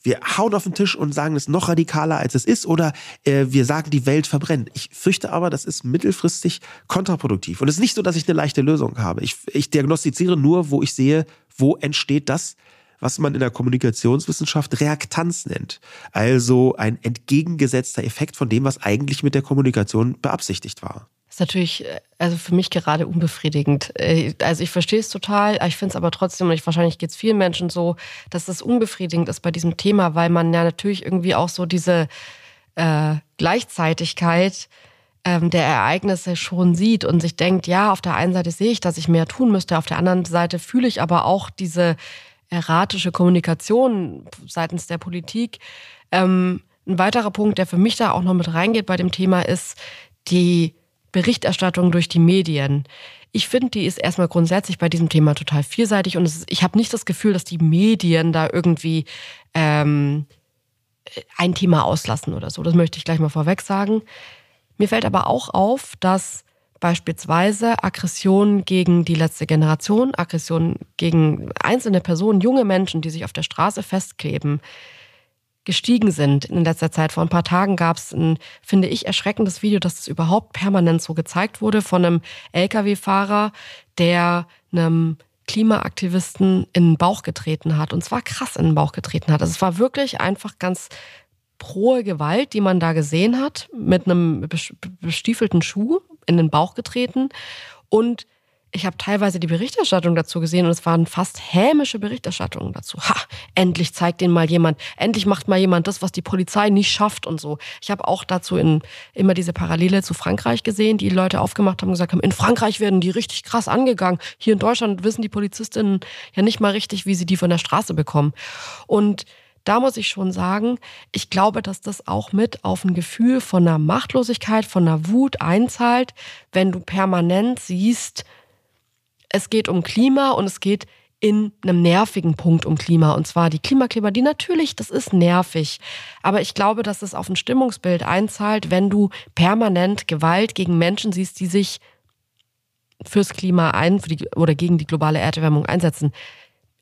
wir hauen auf den Tisch und sagen es noch radikaler, als es ist, oder äh, wir sagen, die Welt verbrennt. Ich fürchte aber, das ist mittelfristig kontraproduktiv. Und es ist nicht so, dass ich eine leichte Lösung habe. Ich, ich diagnostiziere nur, wo ich sehe, wo entsteht das, was man in der Kommunikationswissenschaft Reaktanz nennt. Also ein entgegengesetzter Effekt von dem, was eigentlich mit der Kommunikation beabsichtigt war. Ist natürlich, äh, also für mich gerade unbefriedigend. Äh, also ich verstehe es total, ich finde es aber trotzdem, und ich, wahrscheinlich geht es vielen Menschen so, dass das unbefriedigend ist bei diesem Thema, weil man ja natürlich irgendwie auch so diese äh, Gleichzeitigkeit ähm, der Ereignisse schon sieht und sich denkt, ja, auf der einen Seite sehe ich, dass ich mehr tun müsste, auf der anderen Seite fühle ich aber auch diese erratische Kommunikation seitens der Politik. Ähm, ein weiterer Punkt, der für mich da auch noch mit reingeht bei dem Thema, ist die Berichterstattung durch die Medien. Ich finde, die ist erstmal grundsätzlich bei diesem Thema total vielseitig und ist, ich habe nicht das Gefühl, dass die Medien da irgendwie ähm, ein Thema auslassen oder so. Das möchte ich gleich mal vorweg sagen. Mir fällt aber auch auf, dass beispielsweise Aggressionen gegen die letzte Generation, Aggressionen gegen einzelne Personen, junge Menschen, die sich auf der Straße festkleben, gestiegen sind in letzter Zeit. Vor ein paar Tagen gab es ein, finde ich, erschreckendes Video, dass es überhaupt permanent so gezeigt wurde von einem Lkw-Fahrer, der einem Klimaaktivisten in den Bauch getreten hat. Und zwar krass in den Bauch getreten hat. Also es war wirklich einfach ganz prohe Gewalt, die man da gesehen hat, mit einem bestiefelten Schuh in den Bauch getreten. Und ich habe teilweise die Berichterstattung dazu gesehen und es waren fast hämische Berichterstattungen dazu. Ha, endlich zeigt den mal jemand, endlich macht mal jemand das, was die Polizei nicht schafft und so. Ich habe auch dazu in, immer diese Parallele zu Frankreich gesehen, die Leute aufgemacht haben und gesagt haben, in Frankreich werden die richtig krass angegangen. Hier in Deutschland wissen die Polizistinnen ja nicht mal richtig, wie sie die von der Straße bekommen. Und da muss ich schon sagen, ich glaube, dass das auch mit auf ein Gefühl von einer Machtlosigkeit, von einer Wut einzahlt, wenn du permanent siehst, es geht um Klima und es geht in einem nervigen Punkt um Klima. Und zwar die Klimakleber, die natürlich, das ist nervig. Aber ich glaube, dass es auf ein Stimmungsbild einzahlt, wenn du permanent Gewalt gegen Menschen siehst, die sich fürs Klima ein für die, oder gegen die globale Erderwärmung einsetzen.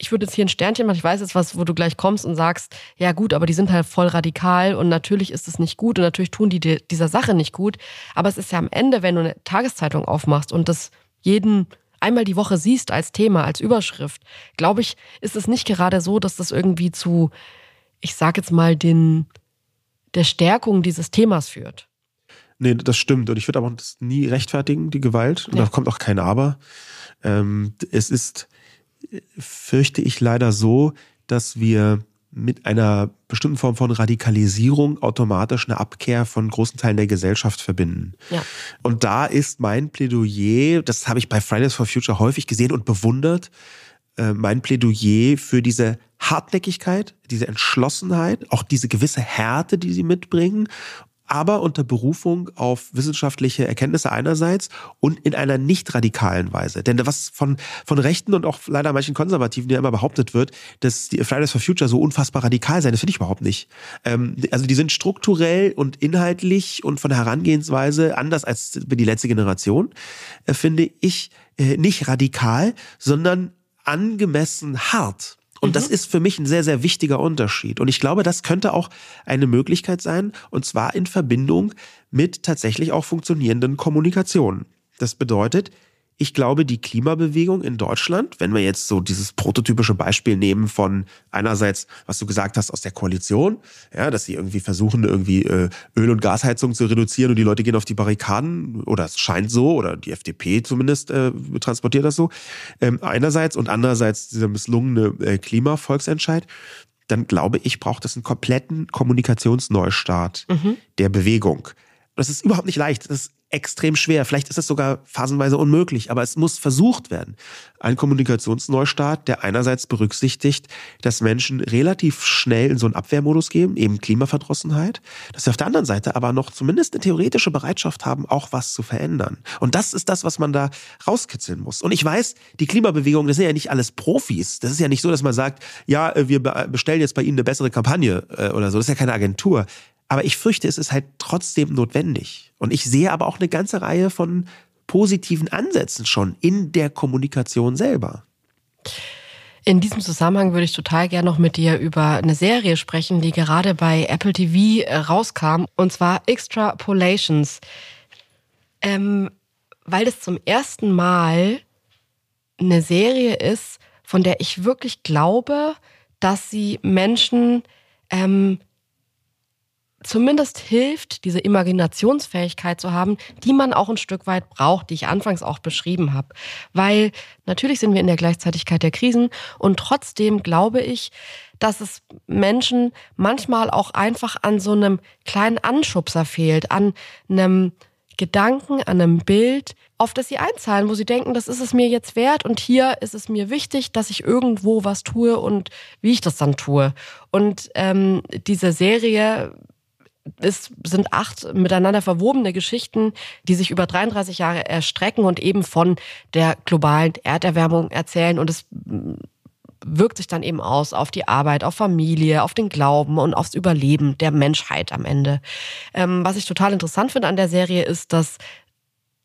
Ich würde jetzt hier ein Sternchen machen. Ich weiß jetzt was, wo du gleich kommst und sagst, ja gut, aber die sind halt voll radikal und natürlich ist es nicht gut und natürlich tun die dieser Sache nicht gut. Aber es ist ja am Ende, wenn du eine Tageszeitung aufmachst und das jeden einmal die Woche siehst als Thema, als Überschrift, glaube ich, ist es nicht gerade so, dass das irgendwie zu, ich sage jetzt mal, den, der Stärkung dieses Themas führt. Nee, das stimmt. Und ich würde aber das nie rechtfertigen, die Gewalt. Und ja. da kommt auch kein Aber. Ähm, es ist, fürchte ich leider so, dass wir mit einer bestimmten Form von Radikalisierung automatisch eine Abkehr von großen Teilen der Gesellschaft verbinden. Ja. Und da ist mein Plädoyer, das habe ich bei Fridays for Future häufig gesehen und bewundert, äh, mein Plädoyer für diese Hartnäckigkeit, diese Entschlossenheit, auch diese gewisse Härte, die sie mitbringen aber unter Berufung auf wissenschaftliche Erkenntnisse einerseits und in einer nicht radikalen Weise. Denn was von, von Rechten und auch leider manchen Konservativen ja immer behauptet wird, dass die Fridays for Future so unfassbar radikal sein, das finde ich überhaupt nicht. Ähm, also die sind strukturell und inhaltlich und von der Herangehensweise anders als die letzte Generation, äh, finde ich äh, nicht radikal, sondern angemessen hart. Und mhm. das ist für mich ein sehr, sehr wichtiger Unterschied. Und ich glaube, das könnte auch eine Möglichkeit sein, und zwar in Verbindung mit tatsächlich auch funktionierenden Kommunikationen. Das bedeutet, ich glaube, die Klimabewegung in Deutschland, wenn wir jetzt so dieses prototypische Beispiel nehmen von einerseits, was du gesagt hast, aus der Koalition, ja, dass sie irgendwie versuchen, irgendwie äh, Öl- und Gasheizung zu reduzieren und die Leute gehen auf die Barrikaden, oder es scheint so, oder die FDP zumindest äh, transportiert das so, ähm, einerseits und andererseits dieser misslungene äh, Klimavolksentscheid, dann glaube ich, braucht es einen kompletten Kommunikationsneustart mhm. der Bewegung. Das ist überhaupt nicht leicht. Das extrem schwer. Vielleicht ist es sogar phasenweise unmöglich, aber es muss versucht werden. Ein Kommunikationsneustart, der einerseits berücksichtigt, dass Menschen relativ schnell in so einen Abwehrmodus gehen, eben Klimaverdrossenheit, dass sie auf der anderen Seite aber noch zumindest eine theoretische Bereitschaft haben, auch was zu verändern. Und das ist das, was man da rauskitzeln muss. Und ich weiß, die Klimabewegung, das sind ja nicht alles Profis. Das ist ja nicht so, dass man sagt, ja, wir bestellen jetzt bei Ihnen eine bessere Kampagne äh, oder so. Das ist ja keine Agentur. Aber ich fürchte, es ist halt trotzdem notwendig. Und ich sehe aber auch eine ganze Reihe von positiven Ansätzen schon in der Kommunikation selber. In diesem Zusammenhang würde ich total gerne noch mit dir über eine Serie sprechen, die gerade bei Apple TV äh, rauskam, und zwar Extrapolations. Ähm, weil es zum ersten Mal eine Serie ist, von der ich wirklich glaube, dass sie Menschen ähm, zumindest hilft, diese Imaginationsfähigkeit zu haben, die man auch ein Stück weit braucht, die ich anfangs auch beschrieben habe. Weil natürlich sind wir in der Gleichzeitigkeit der Krisen und trotzdem glaube ich, dass es Menschen manchmal auch einfach an so einem kleinen Anschubser fehlt, an einem Gedanken, an einem Bild, auf das sie einzahlen, wo sie denken, das ist es mir jetzt wert und hier ist es mir wichtig, dass ich irgendwo was tue und wie ich das dann tue. Und ähm, diese Serie es sind acht miteinander verwobene Geschichten, die sich über 33 Jahre erstrecken und eben von der globalen Erderwärmung erzählen. Und es wirkt sich dann eben aus auf die Arbeit, auf Familie, auf den Glauben und aufs Überleben der Menschheit am Ende. Ähm, was ich total interessant finde an der Serie ist, dass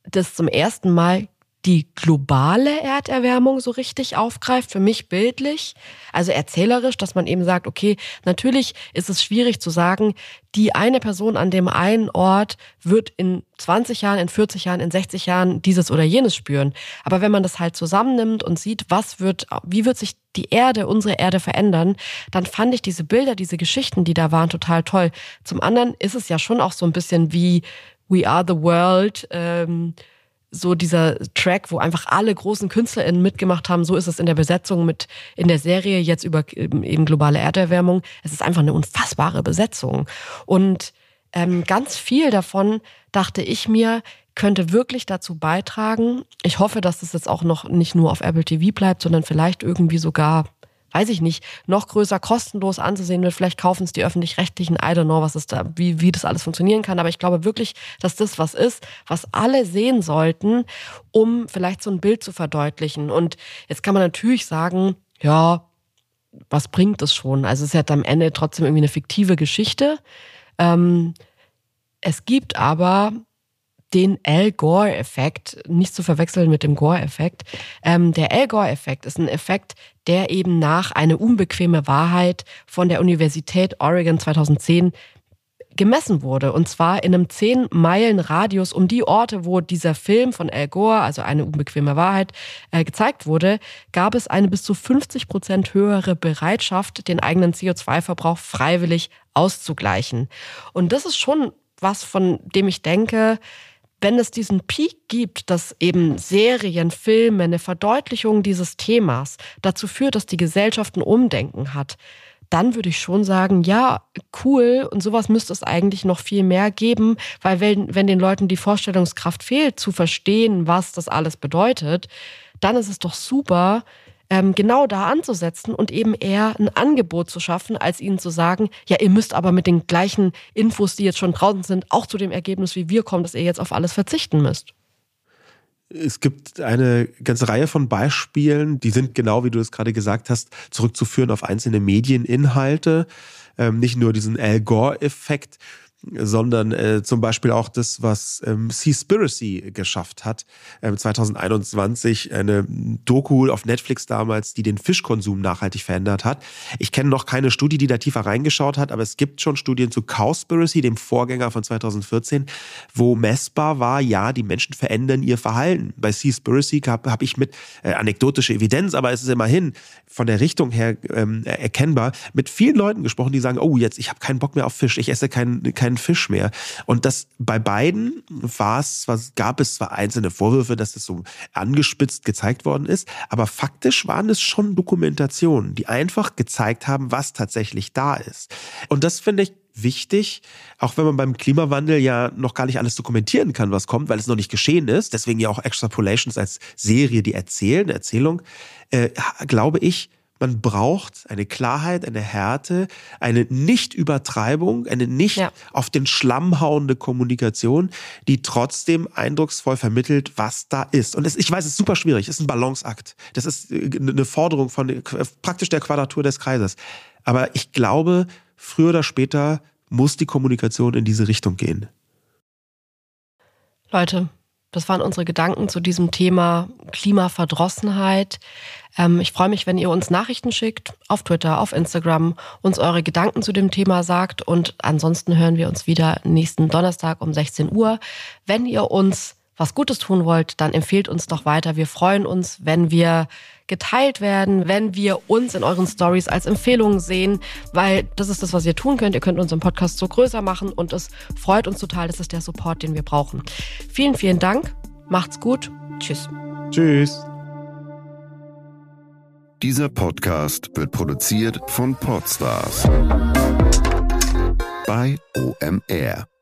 das zum ersten Mal die globale Erderwärmung so richtig aufgreift, für mich bildlich, also erzählerisch, dass man eben sagt, okay, natürlich ist es schwierig zu sagen, die eine Person an dem einen Ort wird in 20 Jahren, in 40 Jahren, in 60 Jahren dieses oder jenes spüren. Aber wenn man das halt zusammennimmt und sieht, was wird, wie wird sich die Erde, unsere Erde verändern, dann fand ich diese Bilder, diese Geschichten, die da waren, total toll. Zum anderen ist es ja schon auch so ein bisschen wie We Are the World, ähm, so dieser Track, wo einfach alle großen KünstlerInnen mitgemacht haben. So ist es in der Besetzung mit in der Serie jetzt über eben globale Erderwärmung. Es ist einfach eine unfassbare Besetzung. Und ähm, ganz viel davon dachte ich mir, könnte wirklich dazu beitragen. Ich hoffe, dass das jetzt auch noch nicht nur auf Apple TV bleibt, sondern vielleicht irgendwie sogar weiß ich nicht, noch größer kostenlos anzusehen wird. Vielleicht kaufen es die öffentlich-rechtlichen, I don't know, was ist da, wie, wie das alles funktionieren kann. Aber ich glaube wirklich, dass das was ist, was alle sehen sollten, um vielleicht so ein Bild zu verdeutlichen. Und jetzt kann man natürlich sagen, ja, was bringt das schon? Also es ist ja am Ende trotzdem irgendwie eine fiktive Geschichte. Ähm, es gibt aber den Al Gore-Effekt, nicht zu verwechseln mit dem Gore-Effekt. Ähm, der Al Gore-Effekt ist ein Effekt, der eben nach eine unbequeme Wahrheit von der Universität Oregon 2010 gemessen wurde. Und zwar in einem 10 Meilen Radius um die Orte, wo dieser Film von Al Gore, also eine unbequeme Wahrheit, äh, gezeigt wurde, gab es eine bis zu 50 Prozent höhere Bereitschaft, den eigenen CO2-Verbrauch freiwillig auszugleichen. Und das ist schon was, von dem ich denke, wenn es diesen Peak gibt, dass eben Serien, Filme, eine Verdeutlichung dieses Themas dazu führt, dass die Gesellschaft ein Umdenken hat, dann würde ich schon sagen, ja, cool, und sowas müsste es eigentlich noch viel mehr geben, weil wenn, wenn den Leuten die Vorstellungskraft fehlt, zu verstehen, was das alles bedeutet, dann ist es doch super, ähm, genau da anzusetzen und eben eher ein Angebot zu schaffen, als ihnen zu sagen, ja, ihr müsst aber mit den gleichen Infos, die jetzt schon draußen sind, auch zu dem Ergebnis wie wir kommen, dass ihr jetzt auf alles verzichten müsst. Es gibt eine ganze Reihe von Beispielen, die sind genau wie du es gerade gesagt hast, zurückzuführen auf einzelne Medieninhalte. Ähm, nicht nur diesen Al Gore-Effekt, sondern äh, zum Beispiel auch das, was ähm, Seaspiracy geschafft hat. Ähm, 2021 eine Doku auf Netflix damals, die den Fischkonsum nachhaltig verändert hat. Ich kenne noch keine Studie, die da tiefer reingeschaut hat, aber es gibt schon Studien zu Cowspiracy, dem Vorgänger von 2014, wo messbar war, ja, die Menschen verändern ihr Verhalten. Bei Seaspiracy habe hab ich mit äh, anekdotische Evidenz, aber es ist immerhin von der Richtung her ähm, erkennbar, mit vielen Leuten gesprochen, die sagen, oh, jetzt, ich habe keinen Bock mehr auf Fisch, ich esse keinen kein keinen Fisch mehr. Und das bei beiden war es, gab es zwar einzelne Vorwürfe, dass das so angespitzt gezeigt worden ist, aber faktisch waren es schon Dokumentationen, die einfach gezeigt haben, was tatsächlich da ist. Und das finde ich wichtig, auch wenn man beim Klimawandel ja noch gar nicht alles dokumentieren kann, was kommt, weil es noch nicht geschehen ist. Deswegen ja auch Extrapolations als Serie, die erzählen, Erzählung, äh, glaube ich, man braucht eine Klarheit, eine Härte, eine Nicht-Übertreibung, eine nicht ja. auf den Schlamm hauende Kommunikation, die trotzdem eindrucksvoll vermittelt, was da ist. Und es, ich weiß, es ist super schwierig. Es ist ein Balanceakt. Das ist äh, eine Forderung von praktisch der Quadratur des Kreises. Aber ich glaube, früher oder später muss die Kommunikation in diese Richtung gehen. Leute, das waren unsere Gedanken zu diesem Thema Klimaverdrossenheit. Ähm, ich freue mich, wenn ihr uns Nachrichten schickt, auf Twitter, auf Instagram, uns eure Gedanken zu dem Thema sagt. Und ansonsten hören wir uns wieder nächsten Donnerstag um 16 Uhr. Wenn ihr uns was Gutes tun wollt, dann empfehlt uns doch weiter. Wir freuen uns, wenn wir geteilt werden, wenn wir uns in euren Stories als Empfehlungen sehen, weil das ist das, was ihr tun könnt. Ihr könnt unseren Podcast so größer machen und es freut uns total. Das ist der Support, den wir brauchen. Vielen, vielen Dank. Macht's gut. Tschüss. Tschüss. Dieser Podcast wird produziert von Podstars bei OMR.